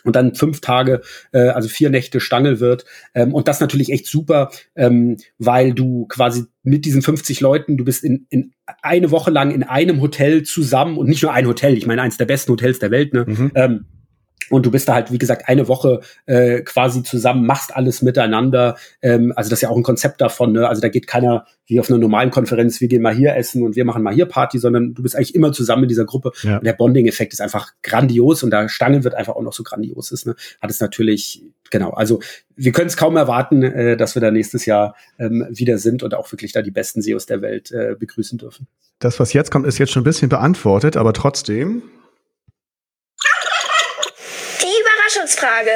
und dann fünf Tage, äh, also vier Nächte Stangel wird. Ähm, und das natürlich echt super, ähm, weil du quasi mit diesen 50 Leuten, du bist in, in eine Woche lang in einem Hotel zusammen und nicht nur ein Hotel, ich meine eins der besten Hotels der Welt, ne? Mhm. Ähm, und du bist da halt, wie gesagt, eine Woche äh, quasi zusammen, machst alles miteinander. Ähm, also das ist ja auch ein Konzept davon. Ne? Also da geht keiner wie auf einer normalen Konferenz, wir gehen mal hier essen und wir machen mal hier Party, sondern du bist eigentlich immer zusammen in dieser Gruppe. Ja. Und der Bonding-Effekt ist einfach grandios und da Stangen wird einfach auch noch so grandios ist. Ne? Hat es natürlich, genau, also wir können es kaum erwarten, äh, dass wir da nächstes Jahr ähm, wieder sind und auch wirklich da die besten SEOs der Welt äh, begrüßen dürfen. Das, was jetzt kommt, ist jetzt schon ein bisschen beantwortet, aber trotzdem Überraschungsfrage.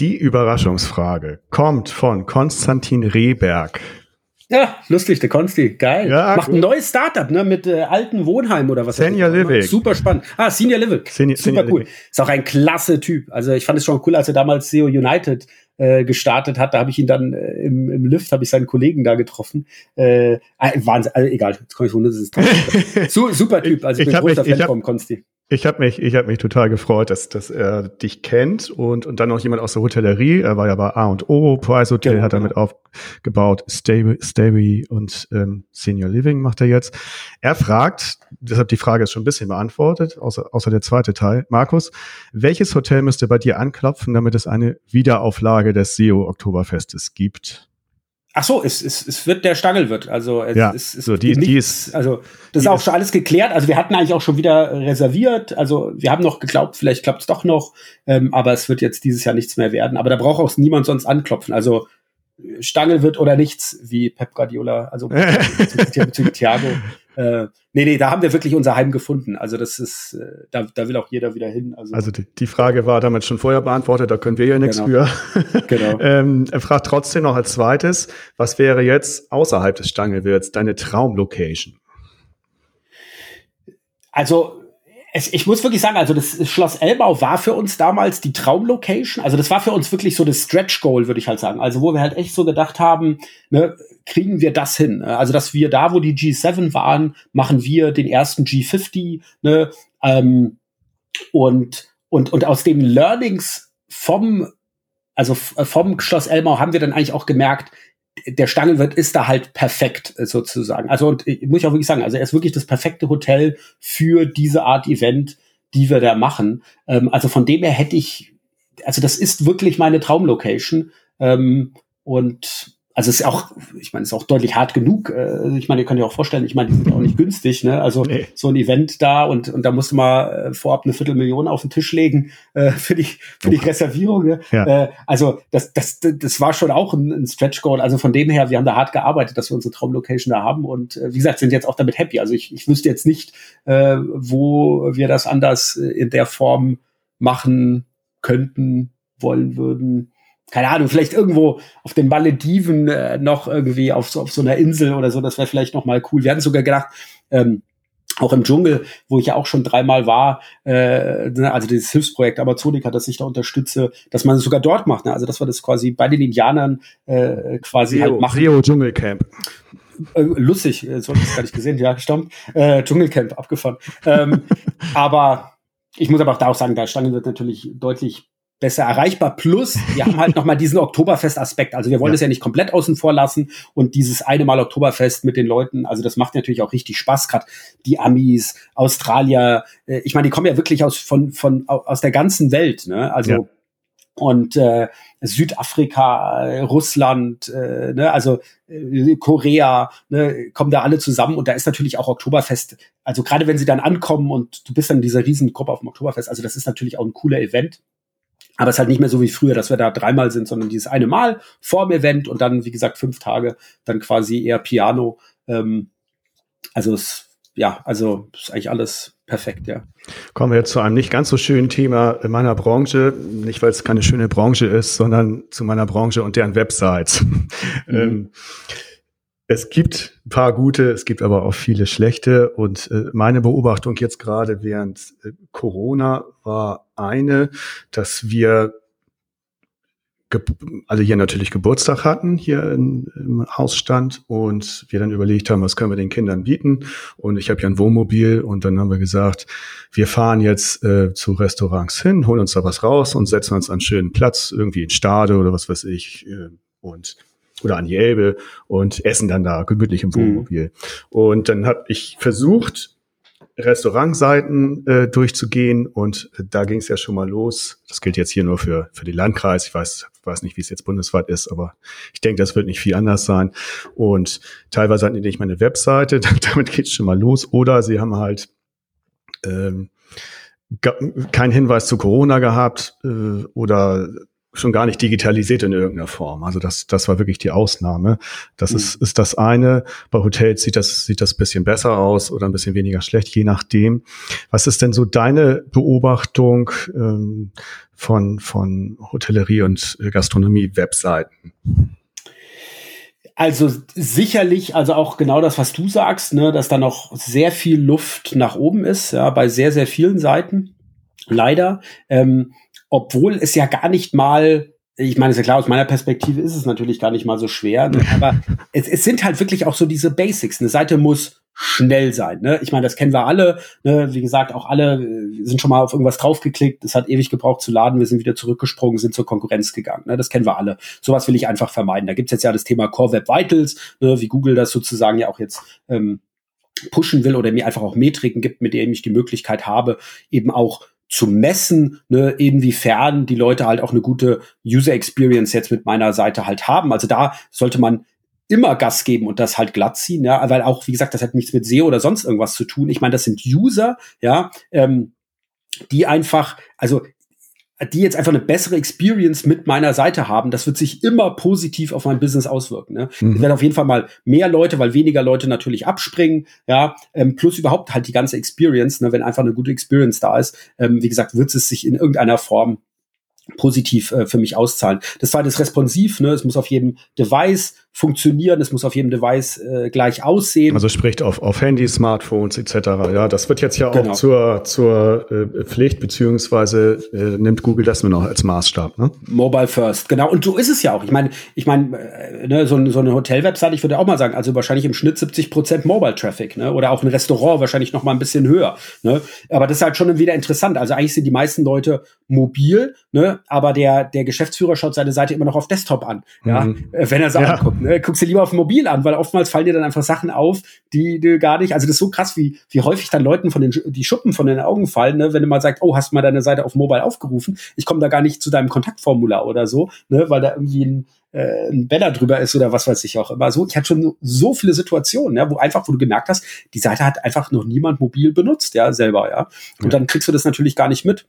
Die Überraschungsfrage kommt von Konstantin Rehberg. Ja, lustig, der Konsti, geil. Ja, Macht ein neues Startup, ne, mit äh, alten Wohnheim oder was. Senior Living. Super spannend. Ah, Senior Living. Senior, Super Senior cool. Living. Ist auch ein klasse Typ. Also ich fand es schon cool, als er damals SEO United äh, gestartet hat. Da habe ich ihn dann äh, im, im Lift, habe ich seinen Kollegen da getroffen. Äh, ah, Wahnsinn, also, egal, jetzt komme ich wundern, das ist super Typ. Also ich, ich bin großer Fan vom Konsti. Ich habe mich, ich habe mich total gefreut, dass, dass er dich kennt und, und dann noch jemand aus der Hotellerie. Er war ja bei A und O, Price Hotel genau, hat damit genau. aufgebaut, Stay, Stay und ähm, Senior Living macht er jetzt. Er fragt, deshalb die Frage ist schon ein bisschen beantwortet, außer, außer der zweite Teil. Markus, welches Hotel müsste bei dir anklopfen, damit es eine Wiederauflage des SEO Oktoberfestes gibt? Ach so, es, es, es wird der Stangelwirt. Also es, ja, es, es so, die, die ist, also das ist auch schon alles geklärt. Also wir hatten eigentlich auch schon wieder reserviert. Also wir haben noch geglaubt, vielleicht klappt es doch noch, ähm, aber es wird jetzt dieses Jahr nichts mehr werden. Aber da braucht auch niemand sonst anklopfen. Also Stangel wird oder nichts, wie Pep Guardiola, also bezüglich Thiago. Äh, nee, nee, da haben wir wirklich unser Heim gefunden. Also das ist, äh, da, da will auch jeder wieder hin. Also, also die, die Frage war damit schon vorher beantwortet, da können wir ja nichts genau. für. genau. ähm, er fragt trotzdem noch als zweites, was wäre jetzt außerhalb des Stangelwirts deine Traumlocation? Also es, ich muss wirklich sagen, also das Schloss Elbau war für uns damals die Traumlocation. Also das war für uns wirklich so das Stretch Goal, würde ich halt sagen. Also wo wir halt echt so gedacht haben, ne, kriegen wir das hin? Also dass wir da, wo die G7 waren, machen wir den ersten G50. Ne, ähm, und und und aus den Learnings vom also vom Schloss Elmau haben wir dann eigentlich auch gemerkt, der Stangenwirt ist da halt perfekt äh, sozusagen. Also und ich, muss ich auch wirklich sagen, also er ist wirklich das perfekte Hotel für diese Art Event, die wir da machen. Ähm, also von dem her hätte ich, also das ist wirklich meine Traumlocation. Ähm, und also es ist auch, ich meine, es ist auch deutlich hart genug. Äh, ich meine, ihr könnt ja auch vorstellen, ich meine, die sind ja auch nicht günstig, ne? Also nee. so ein Event da und, und da musste man äh, vorab eine Viertelmillion auf den Tisch legen äh, für die für die Reservierung. Ne? Ja. Äh, also das, das, das war schon auch ein, ein Stretch Goal. Also von dem her, wir haben da hart gearbeitet, dass wir unsere Traumlocation da haben und äh, wie gesagt, sind jetzt auch damit happy. Also ich, ich wüsste jetzt nicht, äh, wo wir das anders in der Form machen könnten, wollen würden keine Ahnung, vielleicht irgendwo auf den Malediven äh, noch irgendwie auf so, auf so einer Insel oder so, das wäre vielleicht noch mal cool. Wir hatten sogar gedacht, ähm, auch im Dschungel, wo ich ja auch schon dreimal war, äh, ne, also dieses Hilfsprojekt Amazonica, das ich da unterstütze, dass man es sogar dort macht. Ne? Also dass wir das quasi bei den Indianern äh, quasi Rio, halt machen. Rio Dschungelcamp. Äh, lustig, äh, so habe ich gar nicht gesehen, ja, stimmt. Äh, Dschungelcamp abgefahren. ähm, aber ich muss aber auch da auch sagen, da Stangen wird natürlich deutlich besser erreichbar. Plus, wir haben halt nochmal diesen Oktoberfest-Aspekt. Also wir wollen ja. das ja nicht komplett außen vor lassen. Und dieses eine Mal Oktoberfest mit den Leuten, also das macht natürlich auch richtig Spaß. Gerade die Amis, Australier, äh, ich meine, die kommen ja wirklich aus, von, von, aus der ganzen Welt. Ne? Also ja. und äh, Südafrika, äh, Russland, äh, ne, also äh, Korea, ne, kommen da alle zusammen und da ist natürlich auch Oktoberfest. Also gerade wenn sie dann ankommen und du bist dann in dieser Riesengruppe auf dem Oktoberfest, also das ist natürlich auch ein cooler Event. Aber es ist halt nicht mehr so wie früher, dass wir da dreimal sind, sondern dieses eine Mal vor dem Event und dann, wie gesagt, fünf Tage dann quasi eher Piano. Ähm, also es, ja, also ist eigentlich alles perfekt, ja. Kommen wir jetzt zu einem nicht ganz so schönen Thema in meiner Branche. Nicht, weil es keine schöne Branche ist, sondern zu meiner Branche und deren Websites. Mhm. ähm, es gibt ein paar gute, es gibt aber auch viele schlechte. Und äh, meine Beobachtung jetzt gerade während äh, Corona war eine, dass wir alle hier natürlich Geburtstag hatten, hier in, im Hausstand und wir dann überlegt haben, was können wir den Kindern bieten. Und ich habe ja ein Wohnmobil und dann haben wir gesagt, wir fahren jetzt äh, zu Restaurants hin, holen uns da was raus und setzen uns an einen schönen Platz, irgendwie in Stade oder was weiß ich. Äh, und oder an die Elbe und essen dann da gemütlich im mhm. Wohnmobil. Mhm. Und dann habe ich versucht, Restaurantseiten äh, durchzugehen und äh, da ging es ja schon mal los. Das gilt jetzt hier nur für, für den Landkreis. Ich weiß, weiß nicht, wie es jetzt bundesweit ist, aber ich denke, das wird nicht viel anders sein. Und teilweise hatten die nicht mal eine Webseite, damit geht es schon mal los. Oder sie haben halt ähm, keinen Hinweis zu Corona gehabt äh, oder schon gar nicht digitalisiert in irgendeiner Form. Also das, das war wirklich die Ausnahme. Das mhm. ist, ist das eine. Bei Hotels sieht das, sieht das bisschen besser aus oder ein bisschen weniger schlecht, je nachdem. Was ist denn so deine Beobachtung ähm, von, von Hotellerie und Gastronomie-Webseiten? Also sicherlich, also auch genau das, was du sagst, ne, dass da noch sehr viel Luft nach oben ist, ja, bei sehr, sehr vielen Seiten. Leider. Ähm, obwohl es ja gar nicht mal ich meine, ist ja klar, aus meiner Perspektive ist es natürlich gar nicht mal so schwer, ne? aber es, es sind halt wirklich auch so diese Basics. Eine Seite muss schnell sein. Ne? Ich meine, das kennen wir alle. Ne? Wie gesagt, auch alle äh, sind schon mal auf irgendwas draufgeklickt. Es hat ewig gebraucht zu laden. Wir sind wieder zurückgesprungen, sind zur Konkurrenz gegangen. Ne? Das kennen wir alle. Sowas will ich einfach vermeiden. Da gibt's jetzt ja das Thema Core Web Vitals, ne? wie Google das sozusagen ja auch jetzt ähm, pushen will oder mir einfach auch Metriken gibt, mit denen ich die Möglichkeit habe, eben auch zu messen, ne, inwiefern die Leute halt auch eine gute User Experience jetzt mit meiner Seite halt haben. Also da sollte man immer Gas geben und das halt glatt ziehen, ja, weil auch, wie gesagt, das hat nichts mit SEO oder sonst irgendwas zu tun. Ich meine, das sind User, ja, ähm, die einfach, also die jetzt einfach eine bessere Experience mit meiner Seite haben, das wird sich immer positiv auf mein Business auswirken. Ne? Mhm. Es werden auf jeden Fall mal mehr Leute, weil weniger Leute natürlich abspringen, ja, ähm, plus überhaupt halt die ganze Experience, ne? wenn einfach eine gute Experience da ist, ähm, wie gesagt, wird es sich in irgendeiner Form positiv äh, für mich auszahlen. Das zweite ist responsiv, ne? es muss auf jedem Device funktionieren, es muss auf jedem Device äh, gleich aussehen. Also spricht auf, auf Handys, Smartphones etc. Ja, das wird jetzt ja genau. auch zur, zur äh, Pflicht, beziehungsweise äh, nimmt Google das nur noch als Maßstab. Ne? Mobile first, genau. Und so ist es ja auch. Ich meine, ich meine, äh, ne, so, so eine Hotel-Website, ich würde auch mal sagen, also wahrscheinlich im Schnitt 70 Prozent Mobile-Traffic, ne? Oder auch ein Restaurant wahrscheinlich noch mal ein bisschen höher. Ne? Aber das ist halt schon wieder interessant. Also eigentlich sind die meisten Leute mobil, ne? Aber der, der Geschäftsführer schaut seine Seite immer noch auf Desktop an, ja, mhm. Äh, wenn er sie ja. anguckt. Ne? Guckst du lieber auf dem Mobil an, weil oftmals fallen dir dann einfach Sachen auf, die du gar nicht, also das ist so krass, wie, wie häufig dann Leuten von den, die Schuppen von den Augen fallen, ne? wenn du mal sagst, oh, hast du mal deine Seite auf Mobile aufgerufen, ich komme da gar nicht zu deinem Kontaktformular oder so, ne? weil da irgendwie ein, äh, ein Banner drüber ist oder was weiß ich auch immer. So, ich hatte schon so viele Situationen, ja, wo einfach, wo du gemerkt hast, die Seite hat einfach noch niemand mobil benutzt, ja, selber, ja. Und ja. dann kriegst du das natürlich gar nicht mit.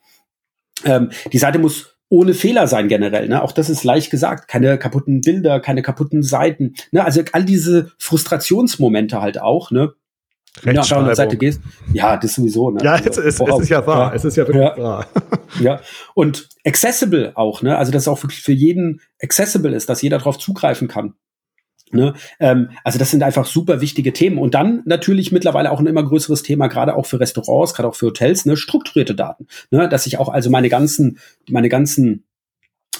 Ähm, die Seite muss ohne Fehler sein generell. Ne? Auch das ist leicht gesagt. Keine kaputten Bilder, keine kaputten Seiten. Ne? Also all diese Frustrationsmomente halt auch. Ne? Wenn du auf der Seite gehst, ja, das sowieso. Ne? Ja, es, es, es ist ja wahr. Ja. Es ist ja wirklich ja. wahr. Ja, und accessible auch. Ne? Also dass es auch wirklich für jeden accessible ist, dass jeder darauf zugreifen kann. Ne? Ähm, also das sind einfach super wichtige Themen. Und dann natürlich mittlerweile auch ein immer größeres Thema, gerade auch für Restaurants, gerade auch für Hotels, ne? strukturierte Daten. Ne? Dass ich auch also meine ganzen, meine ganzen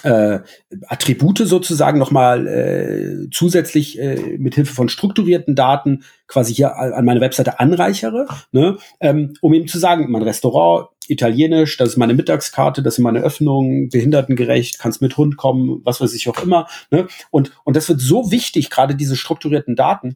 äh, Attribute sozusagen nochmal äh, zusätzlich äh, mit Hilfe von strukturierten Daten quasi hier an meine Webseite anreichere, ne? ähm, um eben zu sagen, mein Restaurant, italienisch, das ist meine Mittagskarte, das sind meine Öffnungen, behindertengerecht, kannst mit Hund kommen, was weiß ich auch immer. Ne? Und, und das wird so wichtig, gerade diese strukturierten Daten,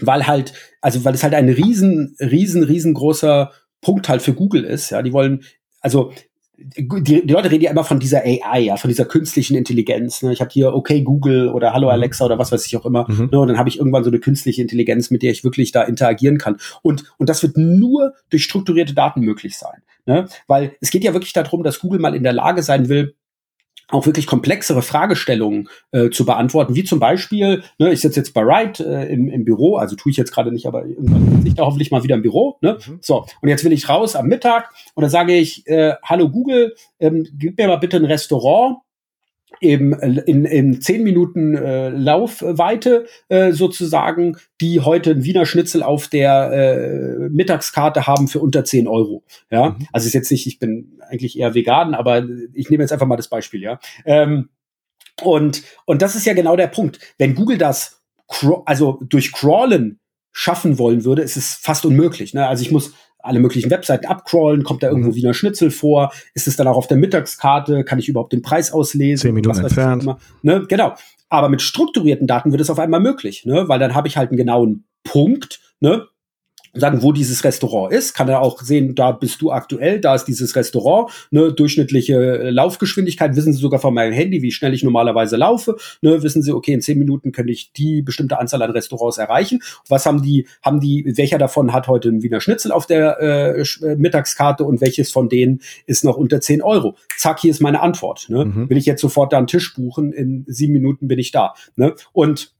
weil halt, also weil es halt ein riesen, riesen, riesengroßer Punkt halt für Google ist. Ja, die wollen, also die, die Leute reden ja immer von dieser AI, ja, von dieser künstlichen Intelligenz. Ne? Ich habe hier okay Google oder Hallo mhm. Alexa oder was weiß ich auch immer. Mhm. Ne? Und dann habe ich irgendwann so eine künstliche Intelligenz, mit der ich wirklich da interagieren kann. Und, und das wird nur durch strukturierte Daten möglich sein. Ne? Weil es geht ja wirklich darum, dass Google mal in der Lage sein will, auch wirklich komplexere Fragestellungen äh, zu beantworten, wie zum Beispiel, ne, ich sitze jetzt bei Wright äh, im, im Büro, also tue ich jetzt gerade nicht, aber irgendwann sitze ich da hoffentlich mal wieder im Büro. Ne? Mhm. So, und jetzt will ich raus am Mittag und dann sage ich, äh, hallo Google, ähm, gib mir mal bitte ein Restaurant, im, in, in zehn Minuten äh, Laufweite äh, sozusagen, die heute ein Wiener Schnitzel auf der äh, Mittagskarte haben für unter zehn Euro. Ja, mhm. also ist jetzt nicht, ich bin eigentlich eher vegan, aber ich nehme jetzt einfach mal das Beispiel, ja. Ähm, und, und das ist ja genau der Punkt. Wenn Google das also durch Crawlen schaffen wollen würde, ist es fast unmöglich. Ne? Also ich muss alle möglichen Webseiten abcrawlen, kommt da irgendwo mhm. Wiener Schnitzel vor, ist es dann auch auf der Mittagskarte, kann ich überhaupt den Preis auslesen? Zehn Minuten entfernt. Ne? Genau. Aber mit strukturierten Daten wird es auf einmal möglich, ne? weil dann habe ich halt einen genauen Punkt, ne? Sagen, wo dieses Restaurant ist, kann er auch sehen, da bist du aktuell, da ist dieses Restaurant, ne, durchschnittliche Laufgeschwindigkeit, wissen Sie sogar von meinem Handy, wie schnell ich normalerweise laufe, ne, wissen Sie, okay, in zehn Minuten könnte ich die bestimmte Anzahl an Restaurants erreichen. Was haben die, haben die, welcher davon hat heute ein Wiener Schnitzel auf der äh, äh Mittagskarte und welches von denen ist noch unter zehn Euro? Zack, hier ist meine Antwort. Ne? Mhm. Will ich jetzt sofort da einen Tisch buchen, in sieben Minuten bin ich da. Ne? Und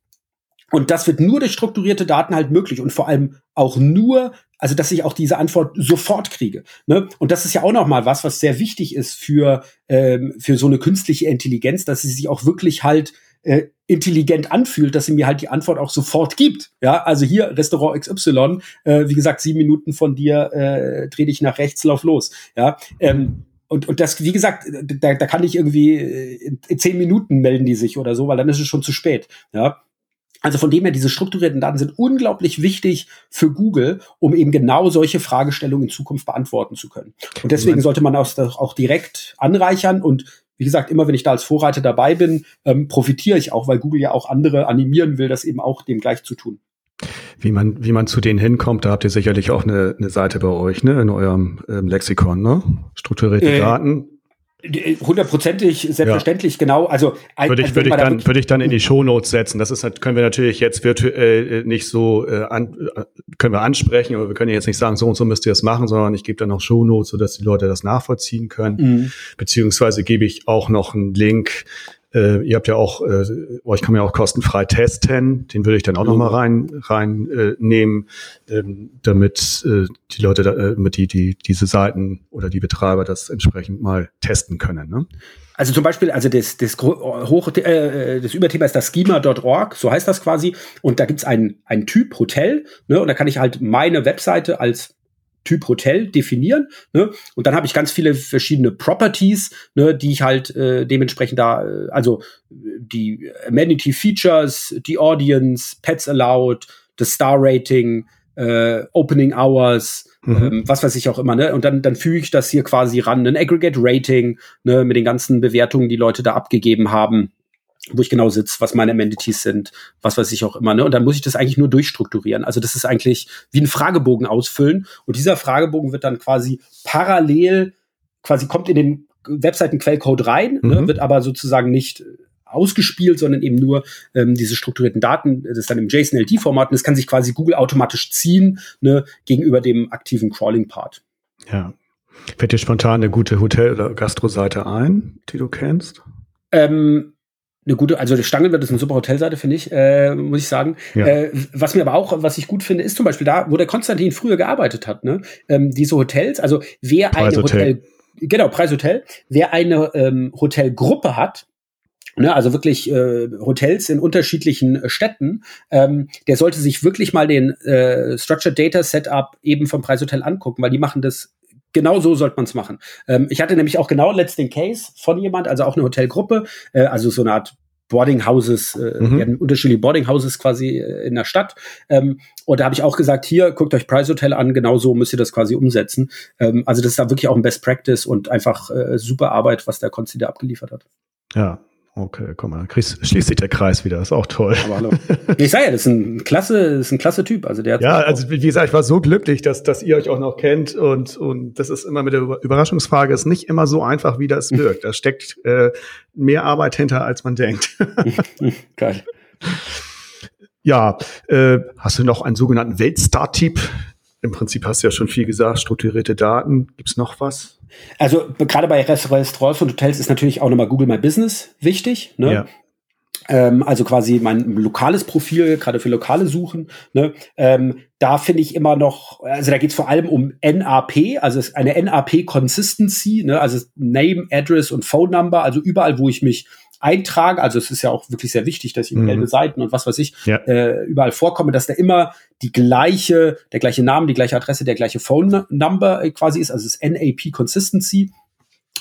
und das wird nur durch strukturierte Daten halt möglich und vor allem auch nur, also dass ich auch diese Antwort sofort kriege. Ne? Und das ist ja auch noch mal was, was sehr wichtig ist für ähm, für so eine künstliche Intelligenz, dass sie sich auch wirklich halt äh, intelligent anfühlt, dass sie mir halt die Antwort auch sofort gibt. Ja, also hier Restaurant XY, äh, wie gesagt, sieben Minuten von dir, äh, dreh dich nach rechts, lauf los. Ja, ähm, und, und das, wie gesagt, da, da kann ich irgendwie äh, in, zehn Minuten melden die sich oder so, weil dann ist es schon zu spät. Ja, also von dem her, diese strukturierten Daten sind unglaublich wichtig für Google, um eben genau solche Fragestellungen in Zukunft beantworten zu können. Und deswegen sollte man das auch direkt anreichern und wie gesagt, immer wenn ich da als Vorreiter dabei bin, ähm, profitiere ich auch, weil Google ja auch andere animieren will, das eben auch dem gleich zu tun. Wie man, wie man zu denen hinkommt, da habt ihr sicherlich auch eine, eine Seite bei euch, ne, in eurem ähm, Lexikon, ne? Strukturierte äh, Daten. Hundertprozentig, selbstverständlich, ja. genau. Also würde ich, würde ich dann, würde ich dann in die Shownotes setzen. Das ist, können wir natürlich jetzt virtuell äh, nicht so äh, an, äh, können wir ansprechen, aber wir können jetzt nicht sagen, so und so müsst ihr es machen, sondern ich gebe dann noch Shownotes, sodass die Leute das nachvollziehen können. Mhm. Beziehungsweise gebe ich auch noch einen Link äh, ihr habt ja auch, äh, euch kann man ja auch kostenfrei testen. Den würde ich dann auch mhm. noch mal rein rein äh, ähm, damit äh, die Leute, da, äh, mit die die diese Seiten oder die Betreiber das entsprechend mal testen können. Ne? Also zum Beispiel, also das, das, Hoch, äh, das Überthema ist das schema.org, so heißt das quasi. Und da gibt's einen, einen Typ Hotel, ne? Und da kann ich halt meine Webseite als Typ Hotel definieren. Ne? Und dann habe ich ganz viele verschiedene Properties, ne, die ich halt äh, dementsprechend da, äh, also die Amenity Features, die Audience, Pets Allowed, das Star Rating, äh, Opening Hours, mhm. ähm, was weiß ich auch immer, ne? Und dann, dann füge ich das hier quasi ran, ein Aggregate Rating, ne, mit den ganzen Bewertungen, die Leute da abgegeben haben wo ich genau sitze, was meine Amenities sind, was weiß ich auch immer. Ne? Und dann muss ich das eigentlich nur durchstrukturieren. Also das ist eigentlich wie ein Fragebogen ausfüllen. Und dieser Fragebogen wird dann quasi parallel, quasi kommt in den Webseitenquellcode rein, ne? mhm. ne? wird aber sozusagen nicht ausgespielt, sondern eben nur ähm, diese strukturierten Daten, das ist dann im JSON-LD-Format und das kann sich quasi Google automatisch ziehen ne, gegenüber dem aktiven Crawling-Part. Ja. Fällt dir spontan eine gute Hotel- oder Gastro-Seite ein, die du kennst? Ähm, eine gute, also Stangenwirt ist eine super Hotelseite, finde ich, äh, muss ich sagen. Ja. Äh, was mir aber auch, was ich gut finde, ist zum Beispiel da, wo der Konstantin früher gearbeitet hat, ne? Ähm, diese Hotels, also wer eine Hotel, genau, Preishotel, wer eine ähm, Hotelgruppe hat, Ne, also wirklich äh, Hotels in unterschiedlichen äh, Städten, ähm, der sollte sich wirklich mal den äh, Structured Data Setup eben vom Preishotel angucken, weil die machen das genau so sollte man es machen. Ähm, ich hatte nämlich auch genau letzten Case von jemand, also auch eine Hotelgruppe, äh, also so eine Art Boarding Houses, äh, mhm. wir unterschiedliche Boarding Houses quasi äh, in der Stadt. Ähm, und da habe ich auch gesagt, hier, guckt euch Price Hotel an, genau so müsst ihr das quasi umsetzen. Ähm, also das ist da wirklich auch ein Best Practice und einfach äh, super Arbeit, was der Konzi da abgeliefert hat. Ja, Okay, komm mal, kriegst, schließt sich der Kreis wieder, ist auch toll. Aber hallo. Ich sag ja, das ist ein klasse, das ist ein klasse Typ. Also der ja, also wie gesagt, ich war so glücklich, dass, dass ihr euch auch noch kennt und, und das ist immer mit der Überraschungsfrage ist nicht immer so einfach, wie das wirkt. Da steckt äh, mehr Arbeit hinter, als man denkt. Geil. Ja, äh, hast du noch einen sogenannten Weltstar-Tipp? Im Prinzip hast du ja schon viel gesagt, strukturierte Daten. Gibt's noch was? Also gerade bei Restaurants und Hotels ist natürlich auch nochmal Google My Business wichtig. Ne? Ja. Ähm, also quasi mein lokales Profil, gerade für lokale Suchen. Ne? Ähm, da finde ich immer noch, also da geht es vor allem um NAP, also eine NAP Consistency, ne? also Name, Address und Phone Number, also überall, wo ich mich eintrage, also es ist ja auch wirklich sehr wichtig, dass ich in mhm. gelbe Seiten und was weiß ich ja. äh, überall vorkomme, dass da immer die gleiche, der gleiche Name, die gleiche Adresse, der gleiche Phone Number äh, quasi ist, also es ist NAP Consistency.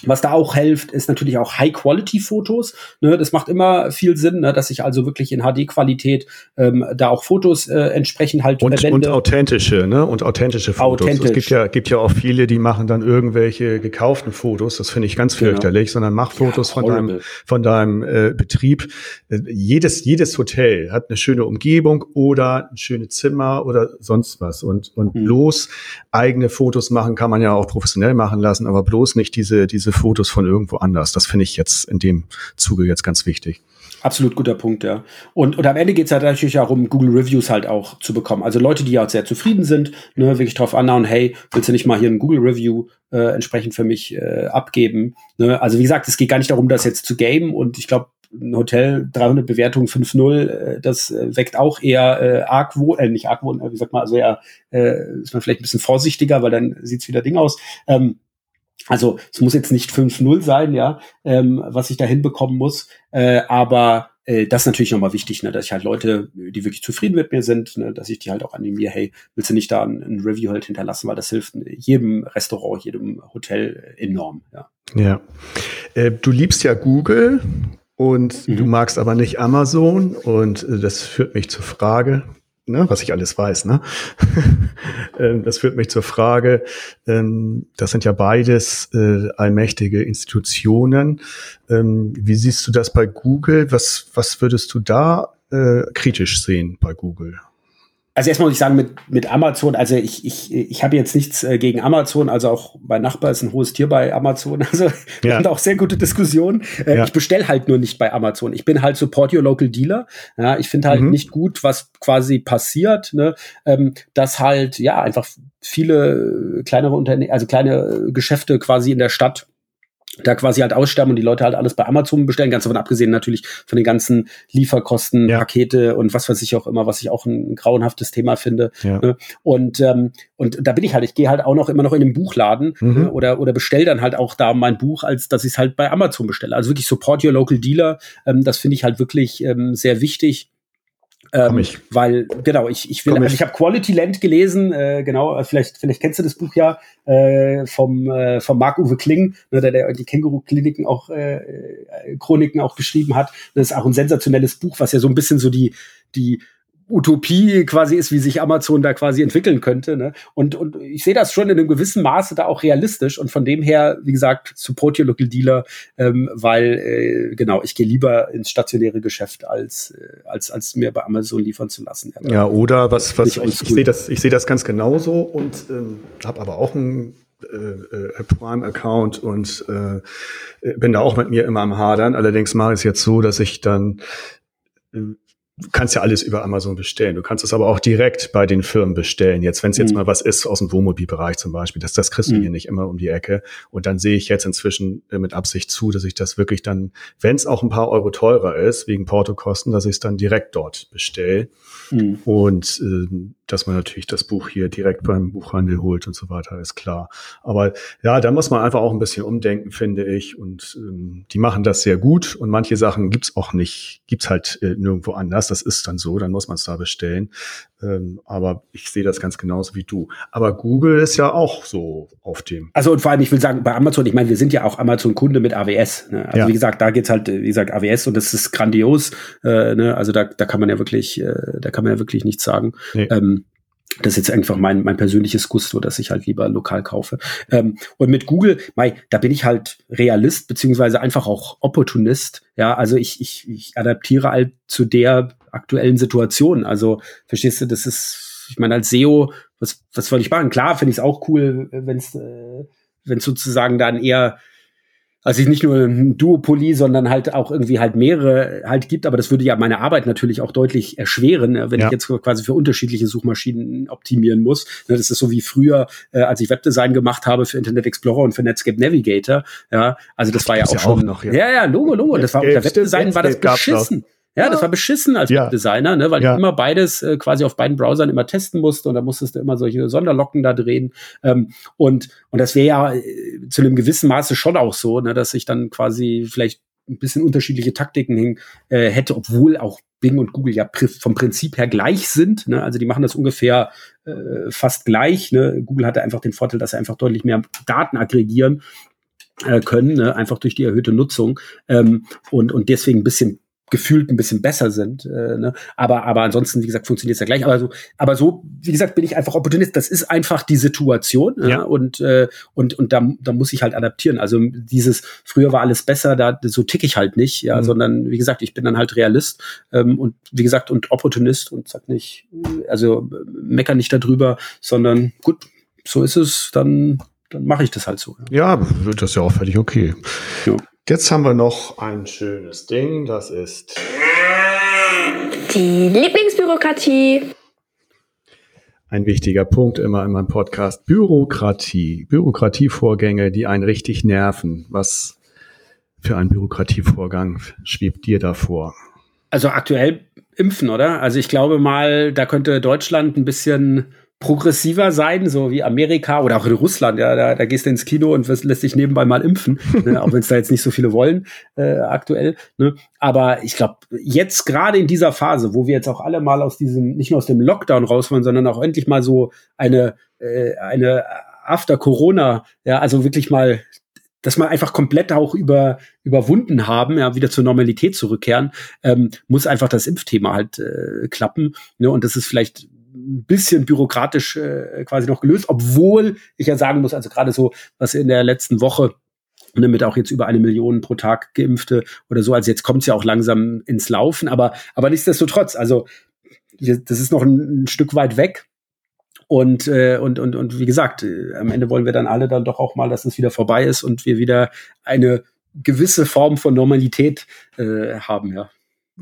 Was da auch hilft, ist natürlich auch High-Quality-Fotos. Ne, das macht immer viel Sinn, ne, dass ich also wirklich in HD-Qualität ähm, da auch Fotos äh, entsprechend halt und, verwende. Und authentische, ne? Und authentische Fotos. Authentisch. Es gibt ja, gibt ja auch viele, die machen dann irgendwelche gekauften Fotos. Das finde ich ganz genau. fürchterlich, genau. sondern mach Fotos ja, von deinem, von deinem äh, Betrieb. Äh, jedes, jedes Hotel hat eine schöne Umgebung oder ein schönes Zimmer oder sonst was. Und, und mhm. bloß eigene Fotos machen kann man ja auch professionell machen lassen, aber bloß nicht diese, diese Fotos von irgendwo anders. Das finde ich jetzt in dem Zuge jetzt ganz wichtig. Absolut guter Punkt, ja. Und, und am Ende geht es halt natürlich darum, Google Reviews halt auch zu bekommen. Also Leute, die ja auch sehr zufrieden sind, ne, wirklich drauf anhauen, hey, willst du nicht mal hier ein Google Review äh, entsprechend für mich äh, abgeben? Ne? Also wie gesagt, es geht gar nicht darum, das jetzt zu gamen und ich glaube, ein Hotel 300 Bewertungen 5-0, äh, das äh, weckt auch eher äh, Argwohn, äh, nicht Argwohn, wie sagt man, also eher äh, ist man vielleicht ein bisschen vorsichtiger, weil dann sieht's wieder Ding aus. Ähm, also es muss jetzt nicht 5-0 sein, ja, ähm, was ich da hinbekommen muss, äh, aber äh, das ist natürlich nochmal wichtig, ne, dass ich halt Leute, die wirklich zufrieden mit mir sind, ne, dass ich die halt auch animiere, hey, willst du nicht da ein, ein Review halt hinterlassen, weil das hilft jedem Restaurant, jedem Hotel enorm, ja. Ja. Äh, du liebst ja Google und mhm. du magst aber nicht Amazon und äh, das führt mich zur Frage, ne, was ich alles weiß, ne? Ähm, das führt mich zur Frage, ähm, das sind ja beides äh, allmächtige Institutionen. Ähm, wie siehst du das bei Google? Was, was würdest du da äh, kritisch sehen bei Google? Also erstmal muss ich sagen, mit, mit Amazon, also ich, ich, ich habe jetzt nichts äh, gegen Amazon, also auch mein Nachbar ist ein hohes Tier bei Amazon, also wir ja. haben auch sehr gute Diskussionen. Äh, ja. Ich bestelle halt nur nicht bei Amazon. Ich bin halt Support Your Local Dealer. Ja, ich finde halt mhm. nicht gut, was quasi passiert, ne? ähm, dass halt ja einfach viele kleinere Unternehmen, also kleine Geschäfte quasi in der Stadt da quasi halt aussterben und die Leute halt alles bei Amazon bestellen, ganz davon abgesehen natürlich von den ganzen Lieferkosten, ja. Pakete und was weiß ich auch immer, was ich auch ein, grauenhaftes Thema finde. Ja. Ne? Und ähm, und da bin ich halt, ich gehe halt auch noch immer noch in den Buchladen mhm. ne? oder oder bestell dann halt auch da mein Buch, als dass ich es halt bei Amazon bestelle. Also wirklich support your local dealer. Ähm, das finde ich halt wirklich ähm, sehr wichtig. Ähm, ich. Weil, genau, ich, ich will, Komm also ich, ich habe Quality Land gelesen, äh, genau, vielleicht, vielleicht kennst du das Buch ja, äh, vom, äh, vom Marc-Uwe Kling, ne, der, der die Känguru-Kliniken auch, äh, äh, Chroniken auch geschrieben hat. Das ist auch ein sensationelles Buch, was ja so ein bisschen so die, die Utopie quasi ist, wie sich Amazon da quasi entwickeln könnte. Ne? Und, und ich sehe das schon in einem gewissen Maße da auch realistisch. Und von dem her, wie gesagt, support your local dealer, ähm, weil äh, genau, ich gehe lieber ins stationäre Geschäft, als, äh, als, als mir bei Amazon liefern zu lassen. Ja, ja oder was, was ich, ich sehe das, ich sehe das ganz genauso und ähm, habe aber auch ein äh, äh, Prime-Account und äh, bin da auch mit mir immer am Hadern. Allerdings mache ich es jetzt so, dass ich dann äh, du kannst ja alles über Amazon bestellen. Du kannst es aber auch direkt bei den Firmen bestellen. Jetzt, wenn es jetzt mhm. mal was ist aus dem Wohnmobilbereich zum Beispiel, das, das kriegst du mhm. hier nicht immer um die Ecke. Und dann sehe ich jetzt inzwischen äh, mit Absicht zu, dass ich das wirklich dann, wenn es auch ein paar Euro teurer ist, wegen Portokosten, dass ich es dann direkt dort bestelle. Mhm. Und äh, dass man natürlich das Buch hier direkt beim Buchhandel holt und so weiter, ist klar. Aber ja, da muss man einfach auch ein bisschen umdenken, finde ich. Und ähm, die machen das sehr gut und manche Sachen gibt's auch nicht, gibt's halt äh, nirgendwo anders. Das ist dann so, dann muss man es da bestellen. Ähm, aber ich sehe das ganz genauso wie du. Aber Google ist ja auch so auf dem. Also und vor allem, ich will sagen, bei Amazon, ich meine, wir sind ja auch Amazon-Kunde mit AWS. Ne? Also ja. wie gesagt, da geht's halt, wie gesagt, AWS und das ist grandios. Äh, ne? Also da, da kann man ja wirklich, äh, da kann man ja wirklich nichts sagen. Nee. Ähm, das ist jetzt einfach mein, mein persönliches Gusto, dass ich halt lieber lokal kaufe. Ähm, und mit Google, mei, da bin ich halt Realist, beziehungsweise einfach auch Opportunist. Ja, also ich, ich, ich adaptiere halt zu der aktuellen Situation. Also, verstehst du, das ist, ich meine, als SEO, was, was soll ich machen? Klar, finde ich es auch cool, wenn es äh, wenn sozusagen dann eher also nicht nur ein Duopoly, sondern halt auch irgendwie halt mehrere halt gibt, aber das würde ja meine Arbeit natürlich auch deutlich erschweren, wenn ja. ich jetzt quasi für unterschiedliche Suchmaschinen optimieren muss. Ne, das ist so wie früher, äh, als ich Webdesign gemacht habe für Internet Explorer und für Netscape Navigator. Ja, also das, das war ja auch ja schon. Auch noch, ja. ja, ja, Logo, Logo. Das war unter Webdesign war das beschissen. Ja, das war beschissen als ja. Designer, ne, weil ja. ich immer beides äh, quasi auf beiden Browsern immer testen musste und da musstest du immer solche Sonderlocken da drehen. Ähm, und, und das wäre ja äh, zu einem gewissen Maße schon auch so, ne, dass ich dann quasi vielleicht ein bisschen unterschiedliche Taktiken hin, äh, hätte, obwohl auch Bing und Google ja pr vom Prinzip her gleich sind. Ne? Also die machen das ungefähr äh, fast gleich. Ne? Google hatte einfach den Vorteil, dass sie einfach deutlich mehr Daten aggregieren äh, können, ne? einfach durch die erhöhte Nutzung ähm, und, und deswegen ein bisschen gefühlt ein bisschen besser sind. Äh, ne? Aber, aber ansonsten, wie gesagt, funktioniert es ja gleich. Aber so, aber so, wie gesagt, bin ich einfach Opportunist. Das ist einfach die Situation. Ja. ja? Und, äh, und, und da, da muss ich halt adaptieren. Also dieses, früher war alles besser, da so tick ich halt nicht, ja, mhm. sondern wie gesagt, ich bin dann halt Realist ähm, und wie gesagt, und Opportunist und sag nicht, also mecker nicht darüber, sondern gut, so ist es, dann, dann mache ich das halt so. Ja, ja das ist ja auch völlig okay. Ja. Jetzt haben wir noch ein schönes Ding, das ist die Lieblingsbürokratie. Ein wichtiger Punkt immer in meinem Podcast. Bürokratie. Bürokratievorgänge, die einen richtig nerven. Was für ein Bürokratievorgang schwebt dir davor? Also aktuell impfen, oder? Also ich glaube mal, da könnte Deutschland ein bisschen progressiver sein, so wie Amerika oder auch in Russland. Ja, da, da gehst du ins Kino und lässt dich nebenbei mal impfen, ne, auch wenn es da jetzt nicht so viele wollen äh, aktuell. Ne. Aber ich glaube, jetzt gerade in dieser Phase, wo wir jetzt auch alle mal aus diesem, nicht nur aus dem Lockdown raus wollen, sondern auch endlich mal so eine, äh, eine After Corona, ja, also wirklich mal dass man einfach komplett auch über, überwunden haben, ja, wieder zur Normalität zurückkehren, ähm, muss einfach das Impfthema halt äh, klappen. Ne? Und das ist vielleicht ein bisschen bürokratisch äh, quasi noch gelöst, obwohl ich ja sagen muss, also gerade so, was in der letzten Woche ne, mit auch jetzt über eine Million pro Tag Geimpfte oder so, also jetzt kommt es ja auch langsam ins Laufen, aber, aber nichtsdestotrotz, also das ist noch ein, ein Stück weit weg. Und, äh, und, und, und wie gesagt, äh, am Ende wollen wir dann alle dann doch auch mal, dass es wieder vorbei ist und wir wieder eine gewisse Form von Normalität äh, haben, ja.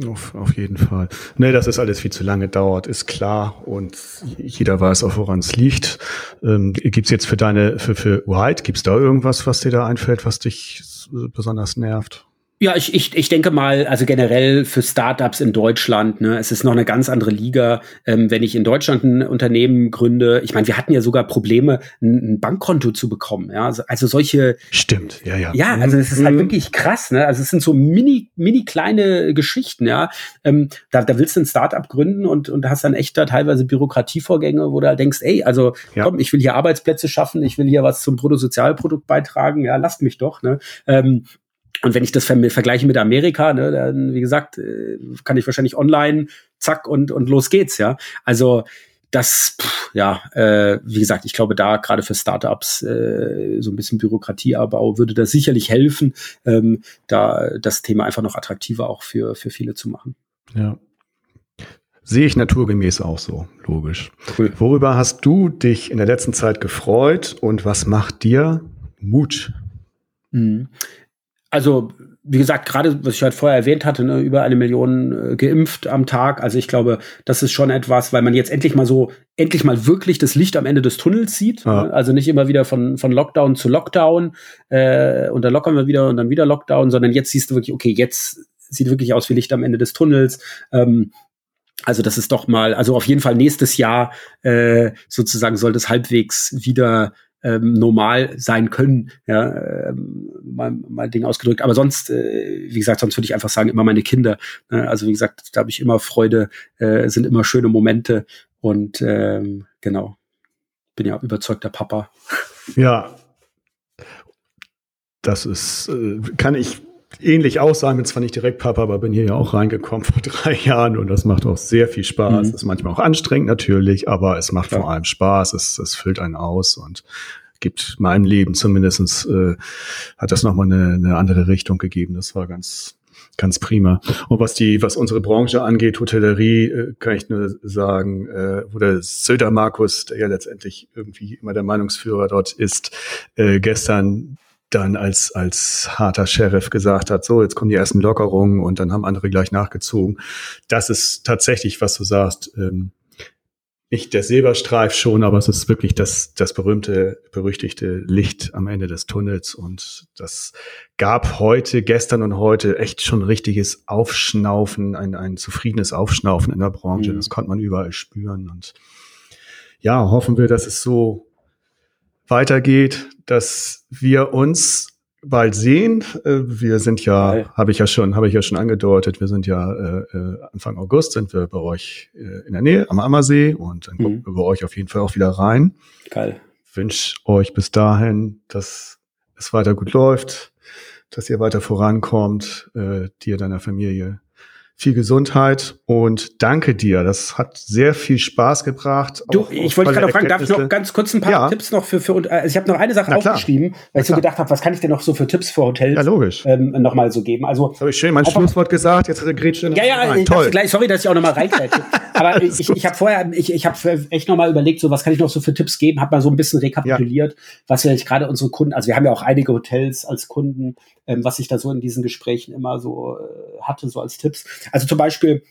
Auf, auf jeden Fall. Nee, dass es alles viel zu lange dauert, ist klar und jeder weiß auch, woran es liegt. Ähm, gibt's jetzt für deine, für, für White, gibt's da irgendwas, was dir da einfällt, was dich besonders nervt? Ja, ich, ich, ich denke mal, also generell für Startups in Deutschland, ne, es ist noch eine ganz andere Liga. Ähm, wenn ich in Deutschland ein Unternehmen gründe, ich meine, wir hatten ja sogar Probleme, ein, ein Bankkonto zu bekommen. Ja, also, also solche. Stimmt, ja, ja. Ja, also es ist halt mhm. wirklich krass. Ne? Also es sind so mini, mini kleine Geschichten. Ja, ähm, da, da willst du ein Startup gründen und und hast dann echt da teilweise Bürokratievorgänge, wo du halt denkst, ey, also ja. komm, ich will hier Arbeitsplätze schaffen, ich will hier was zum Bruttosozialprodukt beitragen. Ja, lasst mich doch. Ne? Ähm, und wenn ich das vergleiche mit Amerika, ne, dann, wie gesagt, äh, kann ich wahrscheinlich online, zack, und, und los geht's, ja. Also, das, pff, ja, äh, wie gesagt, ich glaube, da gerade für Startups äh, so ein bisschen Bürokratieabbau würde das sicherlich helfen, ähm, da das Thema einfach noch attraktiver auch für, für viele zu machen. Ja. Sehe ich naturgemäß auch so, logisch. Cool. Worüber hast du dich in der letzten Zeit gefreut und was macht dir Mut? Mhm also wie gesagt, gerade was ich halt vorher erwähnt hatte, ne, über eine Million äh, geimpft am Tag. Also ich glaube, das ist schon etwas, weil man jetzt endlich mal so, endlich mal wirklich das Licht am Ende des Tunnels sieht. Ja. Ne? Also nicht immer wieder von, von Lockdown zu Lockdown äh, und dann lockern wir wieder und dann wieder Lockdown, sondern jetzt siehst du wirklich, okay, jetzt sieht wirklich aus wie Licht am Ende des Tunnels. Ähm, also das ist doch mal, also auf jeden Fall nächstes Jahr äh, sozusagen soll das halbwegs wieder ähm, normal sein können, ja, ähm, mal, mal Ding ausgedrückt. Aber sonst, äh, wie gesagt, sonst würde ich einfach sagen, immer meine Kinder. Ne? Also wie gesagt, da habe ich immer Freude, äh, sind immer schöne Momente und ähm, genau, bin ja überzeugter Papa. Ja, das ist, äh, kann ich ähnlich aussahen, bin zwar nicht direkt Papa, aber bin hier ja auch reingekommen vor drei Jahren und das macht auch sehr viel Spaß. Mhm. Ist manchmal auch anstrengend natürlich, aber es macht ja. vor allem Spaß, es, es füllt einen aus und gibt meinem Leben zumindestens äh, hat das nochmal eine, eine andere Richtung gegeben. Das war ganz, ganz prima. Und was die, was unsere Branche angeht, Hotellerie, äh, kann ich nur sagen, äh, wo der Söder Markus, der ja letztendlich irgendwie immer der Meinungsführer dort ist, äh, gestern dann als, als harter Sheriff gesagt hat, so, jetzt kommen die ersten Lockerungen und dann haben andere gleich nachgezogen. Das ist tatsächlich, was du sagst, ähm, nicht der Silberstreif schon, aber es ist wirklich das, das berühmte, berüchtigte Licht am Ende des Tunnels. Und das gab heute, gestern und heute echt schon richtiges Aufschnaufen, ein, ein zufriedenes Aufschnaufen in der Branche. Mhm. Das konnte man überall spüren. Und ja, hoffen wir, dass es so weitergeht, dass wir uns bald sehen. Äh, wir sind ja, habe ich ja schon, habe ich ja schon angedeutet, wir sind ja äh, äh, Anfang August sind wir bei euch äh, in der Nähe am Ammersee und dann mhm. gucken wir bei euch auf jeden Fall auch wieder rein. Geil. Wünsche euch bis dahin, dass es weiter gut läuft, dass ihr weiter vorankommt, äh, dir, deiner Familie viel Gesundheit und danke dir. Das hat sehr viel Spaß gebracht. Du, ich wollte gerade fragen, darf ich noch ganz kurz ein paar ja. Tipps noch für, für also ich habe noch eine Sache aufgeschrieben, weil ich so gedacht habe, was kann ich denn noch so für Tipps für Hotels ja, logisch. Ähm, noch mal so geben? Also habe ich schön mein Schlusswort gesagt, jetzt hat er Gretchen. Ja, ja, rein. toll. Gleich, sorry, dass ich auch noch mal reingrätsche. Aber ich, ich habe vorher, ich, ich habe echt noch mal überlegt, so was kann ich noch so für Tipps geben, habe mal so ein bisschen rekapituliert, ja. was vielleicht gerade unsere Kunden, also wir haben ja auch einige Hotels als Kunden, ähm, was ich da so in diesen Gesprächen immer so äh, hatte, so als Tipps. Also zum Beispiel,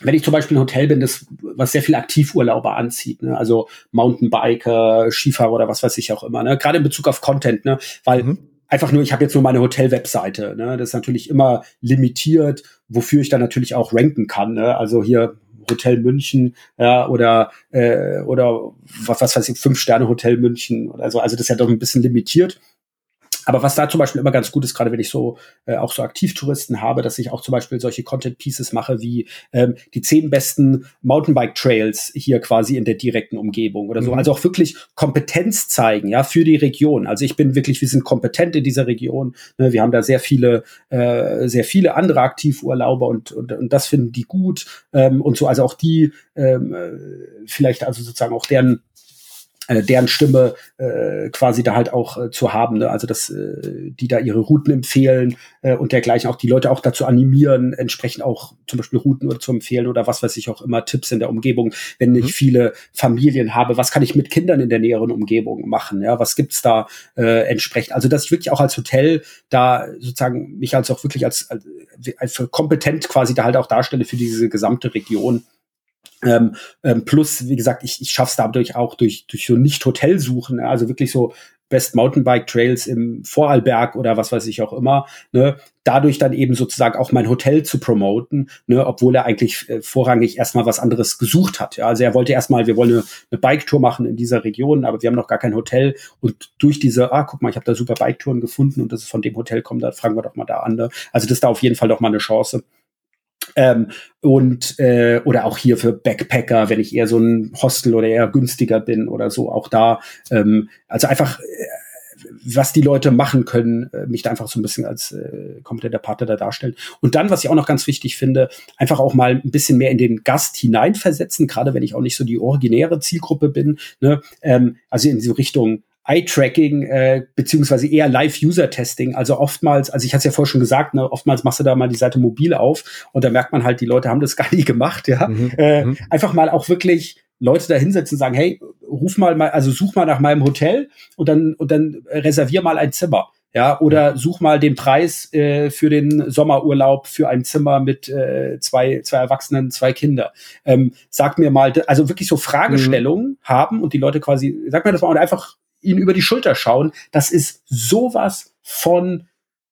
wenn ich zum Beispiel ein Hotel bin, das was sehr viel Aktivurlauber anzieht, ne? also Mountainbiker, Skifahrer oder was weiß ich auch immer, ne? gerade in Bezug auf Content, ne? weil mhm. einfach nur, ich habe jetzt nur meine Hotel-Webseite, ne? das ist natürlich immer limitiert, wofür ich dann natürlich auch ranken kann, ne? also hier Hotel München ja, oder äh, oder was, was weiß ich, fünf Sterne Hotel München oder so. Also das ist ja doch ein bisschen limitiert. Aber was da zum Beispiel immer ganz gut ist, gerade wenn ich so äh, auch so Aktivtouristen habe, dass ich auch zum Beispiel solche Content Pieces mache wie ähm, die zehn besten Mountainbike Trails hier quasi in der direkten Umgebung oder so. Mhm. Also auch wirklich Kompetenz zeigen, ja, für die Region. Also ich bin wirklich, wir sind kompetent in dieser Region. Ne? Wir haben da sehr viele, äh, sehr viele andere Aktivurlauber und, und, und das finden die gut ähm, und so. Also auch die ähm, äh, vielleicht also sozusagen auch deren äh, deren Stimme äh, quasi da halt auch äh, zu haben, ne? also dass äh, die da ihre Routen empfehlen äh, und dergleichen auch die Leute auch dazu animieren, entsprechend auch zum Beispiel Routen oder zu empfehlen oder was weiß ich auch immer Tipps in der Umgebung, wenn ich mhm. viele Familien habe, was kann ich mit Kindern in der näheren Umgebung machen, ja, was gibt's da äh, entsprechend, also dass ich wirklich auch als Hotel da sozusagen mich als auch wirklich als, als, als kompetent quasi da halt auch darstelle für diese gesamte Region. Ähm, ähm, plus, wie gesagt, ich, ich schaffe es dadurch auch durch, durch so Nicht-Hotelsuchen, also wirklich so Best Mountainbike Trails im Vorarlberg oder was weiß ich auch immer, ne, dadurch dann eben sozusagen auch mein Hotel zu promoten, ne, obwohl er eigentlich äh, vorrangig erstmal was anderes gesucht hat. Ja. Also er wollte erstmal, wir wollen eine, eine Bike-Tour machen in dieser Region, aber wir haben noch gar kein Hotel und durch diese, ah, guck mal, ich habe da super Bike-Touren gefunden und das ist von dem Hotel kommt, da fragen wir doch mal da an. Ne. Also das ist da auf jeden Fall doch mal eine Chance. Ähm, und äh, oder auch hier für Backpacker, wenn ich eher so ein Hostel oder eher günstiger bin oder so, auch da. Ähm, also einfach, äh, was die Leute machen können, äh, mich da einfach so ein bisschen als äh, kompetenter Partner da darstellen. Und dann, was ich auch noch ganz wichtig finde, einfach auch mal ein bisschen mehr in den Gast hineinversetzen, gerade wenn ich auch nicht so die originäre Zielgruppe bin. Ne? Ähm, also in so Richtung Eye-Tracking äh, beziehungsweise eher Live-User-Testing. Also oftmals, also ich hatte es ja vorher schon gesagt, ne, oftmals machst du da mal die Seite mobil auf und da merkt man halt, die Leute haben das gar nie gemacht, ja. Mhm. Äh, mhm. Einfach mal auch wirklich Leute da hinsetzen und sagen, hey, ruf mal mal, also such mal nach meinem Hotel und dann und dann reservier mal ein Zimmer. Ja, oder such mal den Preis äh, für den Sommerurlaub für ein Zimmer mit äh, zwei, zwei Erwachsenen, zwei Kinder. Ähm, sag mir mal, also wirklich so Fragestellungen mhm. haben und die Leute quasi, sag mir das mal und einfach ihnen über die Schulter schauen. Das ist sowas von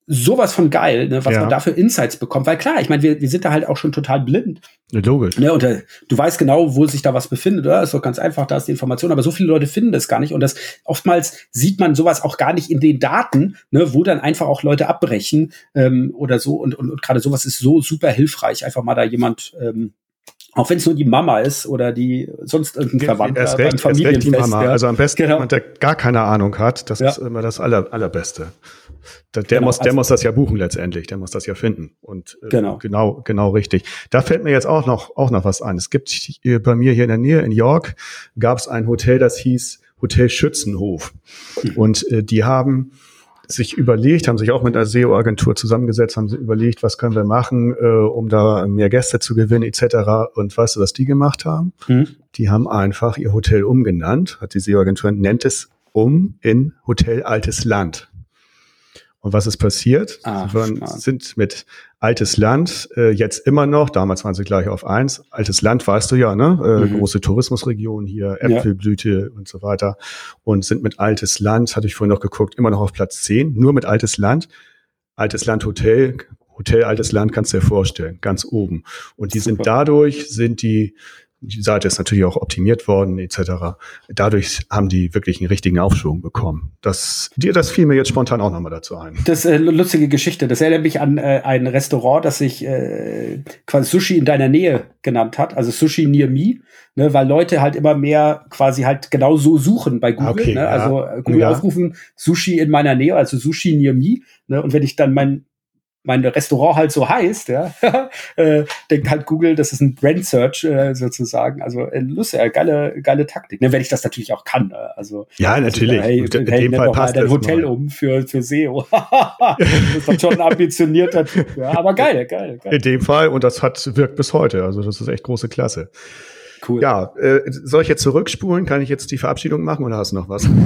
sowas von geil, ne, was ja. man dafür Insights bekommt. Weil klar, ich meine, wir, wir sind da halt auch schon total blind. logisch. Ne, und äh, du weißt genau, wo sich da was befindet, oder? Ist doch ganz einfach, da ist die Information. Aber so viele Leute finden das gar nicht. Und das oftmals sieht man sowas auch gar nicht in den Daten, ne, wo dann einfach auch Leute abbrechen ähm, oder so. Und, und, und gerade sowas ist so super hilfreich, einfach mal da jemand ähm, auch wenn es nur die Mama ist oder die sonst irgendein Verwandter erst recht, Familienfest. Erst recht die Mama. Ja. Also am besten genau. jemand, der gar keine Ahnung hat. Das ja. ist immer das aller, allerbeste. Der, der genau, muss, der also, muss das ja buchen letztendlich, der muss das ja finden. Und äh, genau. genau, genau richtig. Da fällt mir jetzt auch noch, auch noch was ein. Es gibt hier, bei mir hier in der Nähe in York gab es ein Hotel, das hieß Hotel Schützenhof. Mhm. Und äh, die haben sich überlegt, haben sich auch mit einer SEO-Agentur zusammengesetzt, haben sich überlegt, was können wir machen, äh, um da mehr Gäste zu gewinnen etc. Und weißt du, was die gemacht haben? Mhm. Die haben einfach ihr Hotel umgenannt, hat die SEO-Agentur, nennt es um in Hotel Altes Land. Und was ist passiert? Sie waren, sind mit Altes Land äh, jetzt immer noch, damals waren sie gleich auf eins. Altes Land weißt du ja, ne? Äh, mhm. Große Tourismusregion hier, Äpfelblüte ja. und so weiter. Und sind mit Altes Land, hatte ich vorhin noch geguckt, immer noch auf Platz zehn. Nur mit Altes Land. Altes Land Hotel, Hotel Altes Land kannst du dir vorstellen, ganz oben. Und die Super. sind dadurch, sind die die Seite ist natürlich auch optimiert worden etc. Dadurch haben die wirklich einen richtigen Aufschwung bekommen. Das, dir, das fiel mir jetzt spontan auch nochmal dazu ein. Das ist äh, lustige Geschichte. Das erinnert mich an äh, ein Restaurant, das sich äh, quasi Sushi in deiner Nähe genannt hat, also Sushi Near Me, ne, weil Leute halt immer mehr quasi halt genau so suchen bei Google. Okay, ne? Also ja. Google ja. aufrufen Sushi in meiner Nähe, also Sushi Near Me. Ne? Und wenn ich dann mein mein Restaurant halt so heißt, ja, äh, denkt halt Google, das ist ein Brand Search äh, sozusagen. Also äh, lustig, äh, geile, geile Taktik. Ne, wenn ich das natürlich auch kann. Äh, also ja, natürlich. Also, hey, in hey, dem Fall passt dein Hotel mal. um für für SEO. das ist schon ein ambitionierter Typ. Ja, aber geil, geil, geil. In dem Fall und das hat wirkt bis heute. Also das ist echt große Klasse. Cool. Ja, äh, soll ich jetzt zurückspulen? Kann ich jetzt die Verabschiedung machen oder hast du noch was?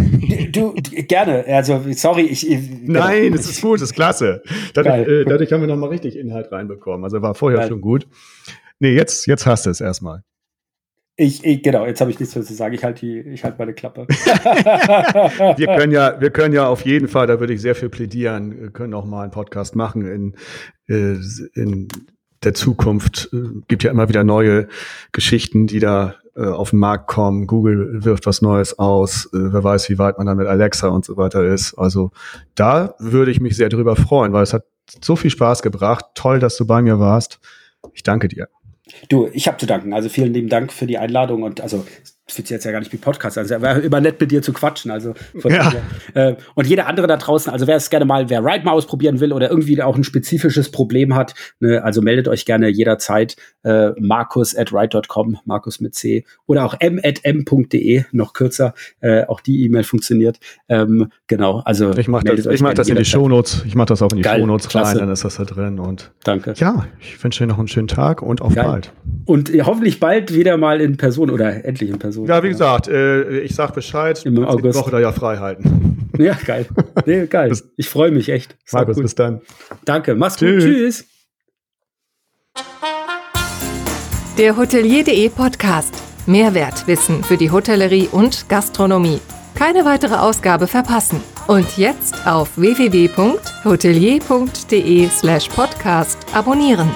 Du, gerne. Also sorry, ich. ich Nein, es ist gut, es ist klasse. Dadurch, äh, dadurch haben wir noch mal richtig Inhalt reinbekommen. Also war vorher Geil. schon gut. Nee, jetzt, jetzt hast du es erstmal. Ich, ich, genau, jetzt habe ich nichts mehr zu sagen. Ich halte ich halt meine Klappe. wir können ja, wir können ja auf jeden Fall, da würde ich sehr viel plädieren, können auch mal einen Podcast machen in, äh, in der Zukunft. Äh, gibt ja immer wieder neue Geschichten, die da äh, auf den Markt kommen. Google wirft was Neues aus. Äh, wer weiß, wie weit man dann mit Alexa und so weiter ist. Also da würde ich mich sehr drüber freuen, weil es hat so viel Spaß gebracht. Toll, dass du bei mir warst. Ich danke dir. Du, ich habe zu danken. Also vielen lieben Dank für die Einladung und also das sich jetzt ja gar nicht wie Podcast an. Also wäre immer nett mit dir zu quatschen. Also ja. äh, und jeder andere da draußen, also wer es gerne mal, wer Ride mal ausprobieren will oder irgendwie auch ein spezifisches Problem hat, ne, also meldet euch gerne jederzeit äh, Markus at ride.com, Markus mit C oder auch m at m.de, noch kürzer. Äh, auch die E-Mail funktioniert. Ähm, genau, also ich mache das, ich mach das in die Shownotes. Ich mache das auch in die Geil, Shownotes rein, dann ist das da drin. Und danke. Ja, ich wünsche dir noch einen schönen Tag und auf Geil. bald. Und äh, hoffentlich bald wieder mal in Person oder endlich in Person so. Ja, wie gesagt, äh, ich sag Bescheid. Im August. Die Woche da ja frei halten. Ja, geil. Nee, geil. ich freue mich echt. Markus, gut. bis dann. Danke. Mach's Tschüss. gut. Tschüss. Der Hotelier.de Podcast. Mehrwertwissen für die Hotellerie und Gastronomie. Keine weitere Ausgabe verpassen. Und jetzt auf www.hotelier.de slash podcast abonnieren.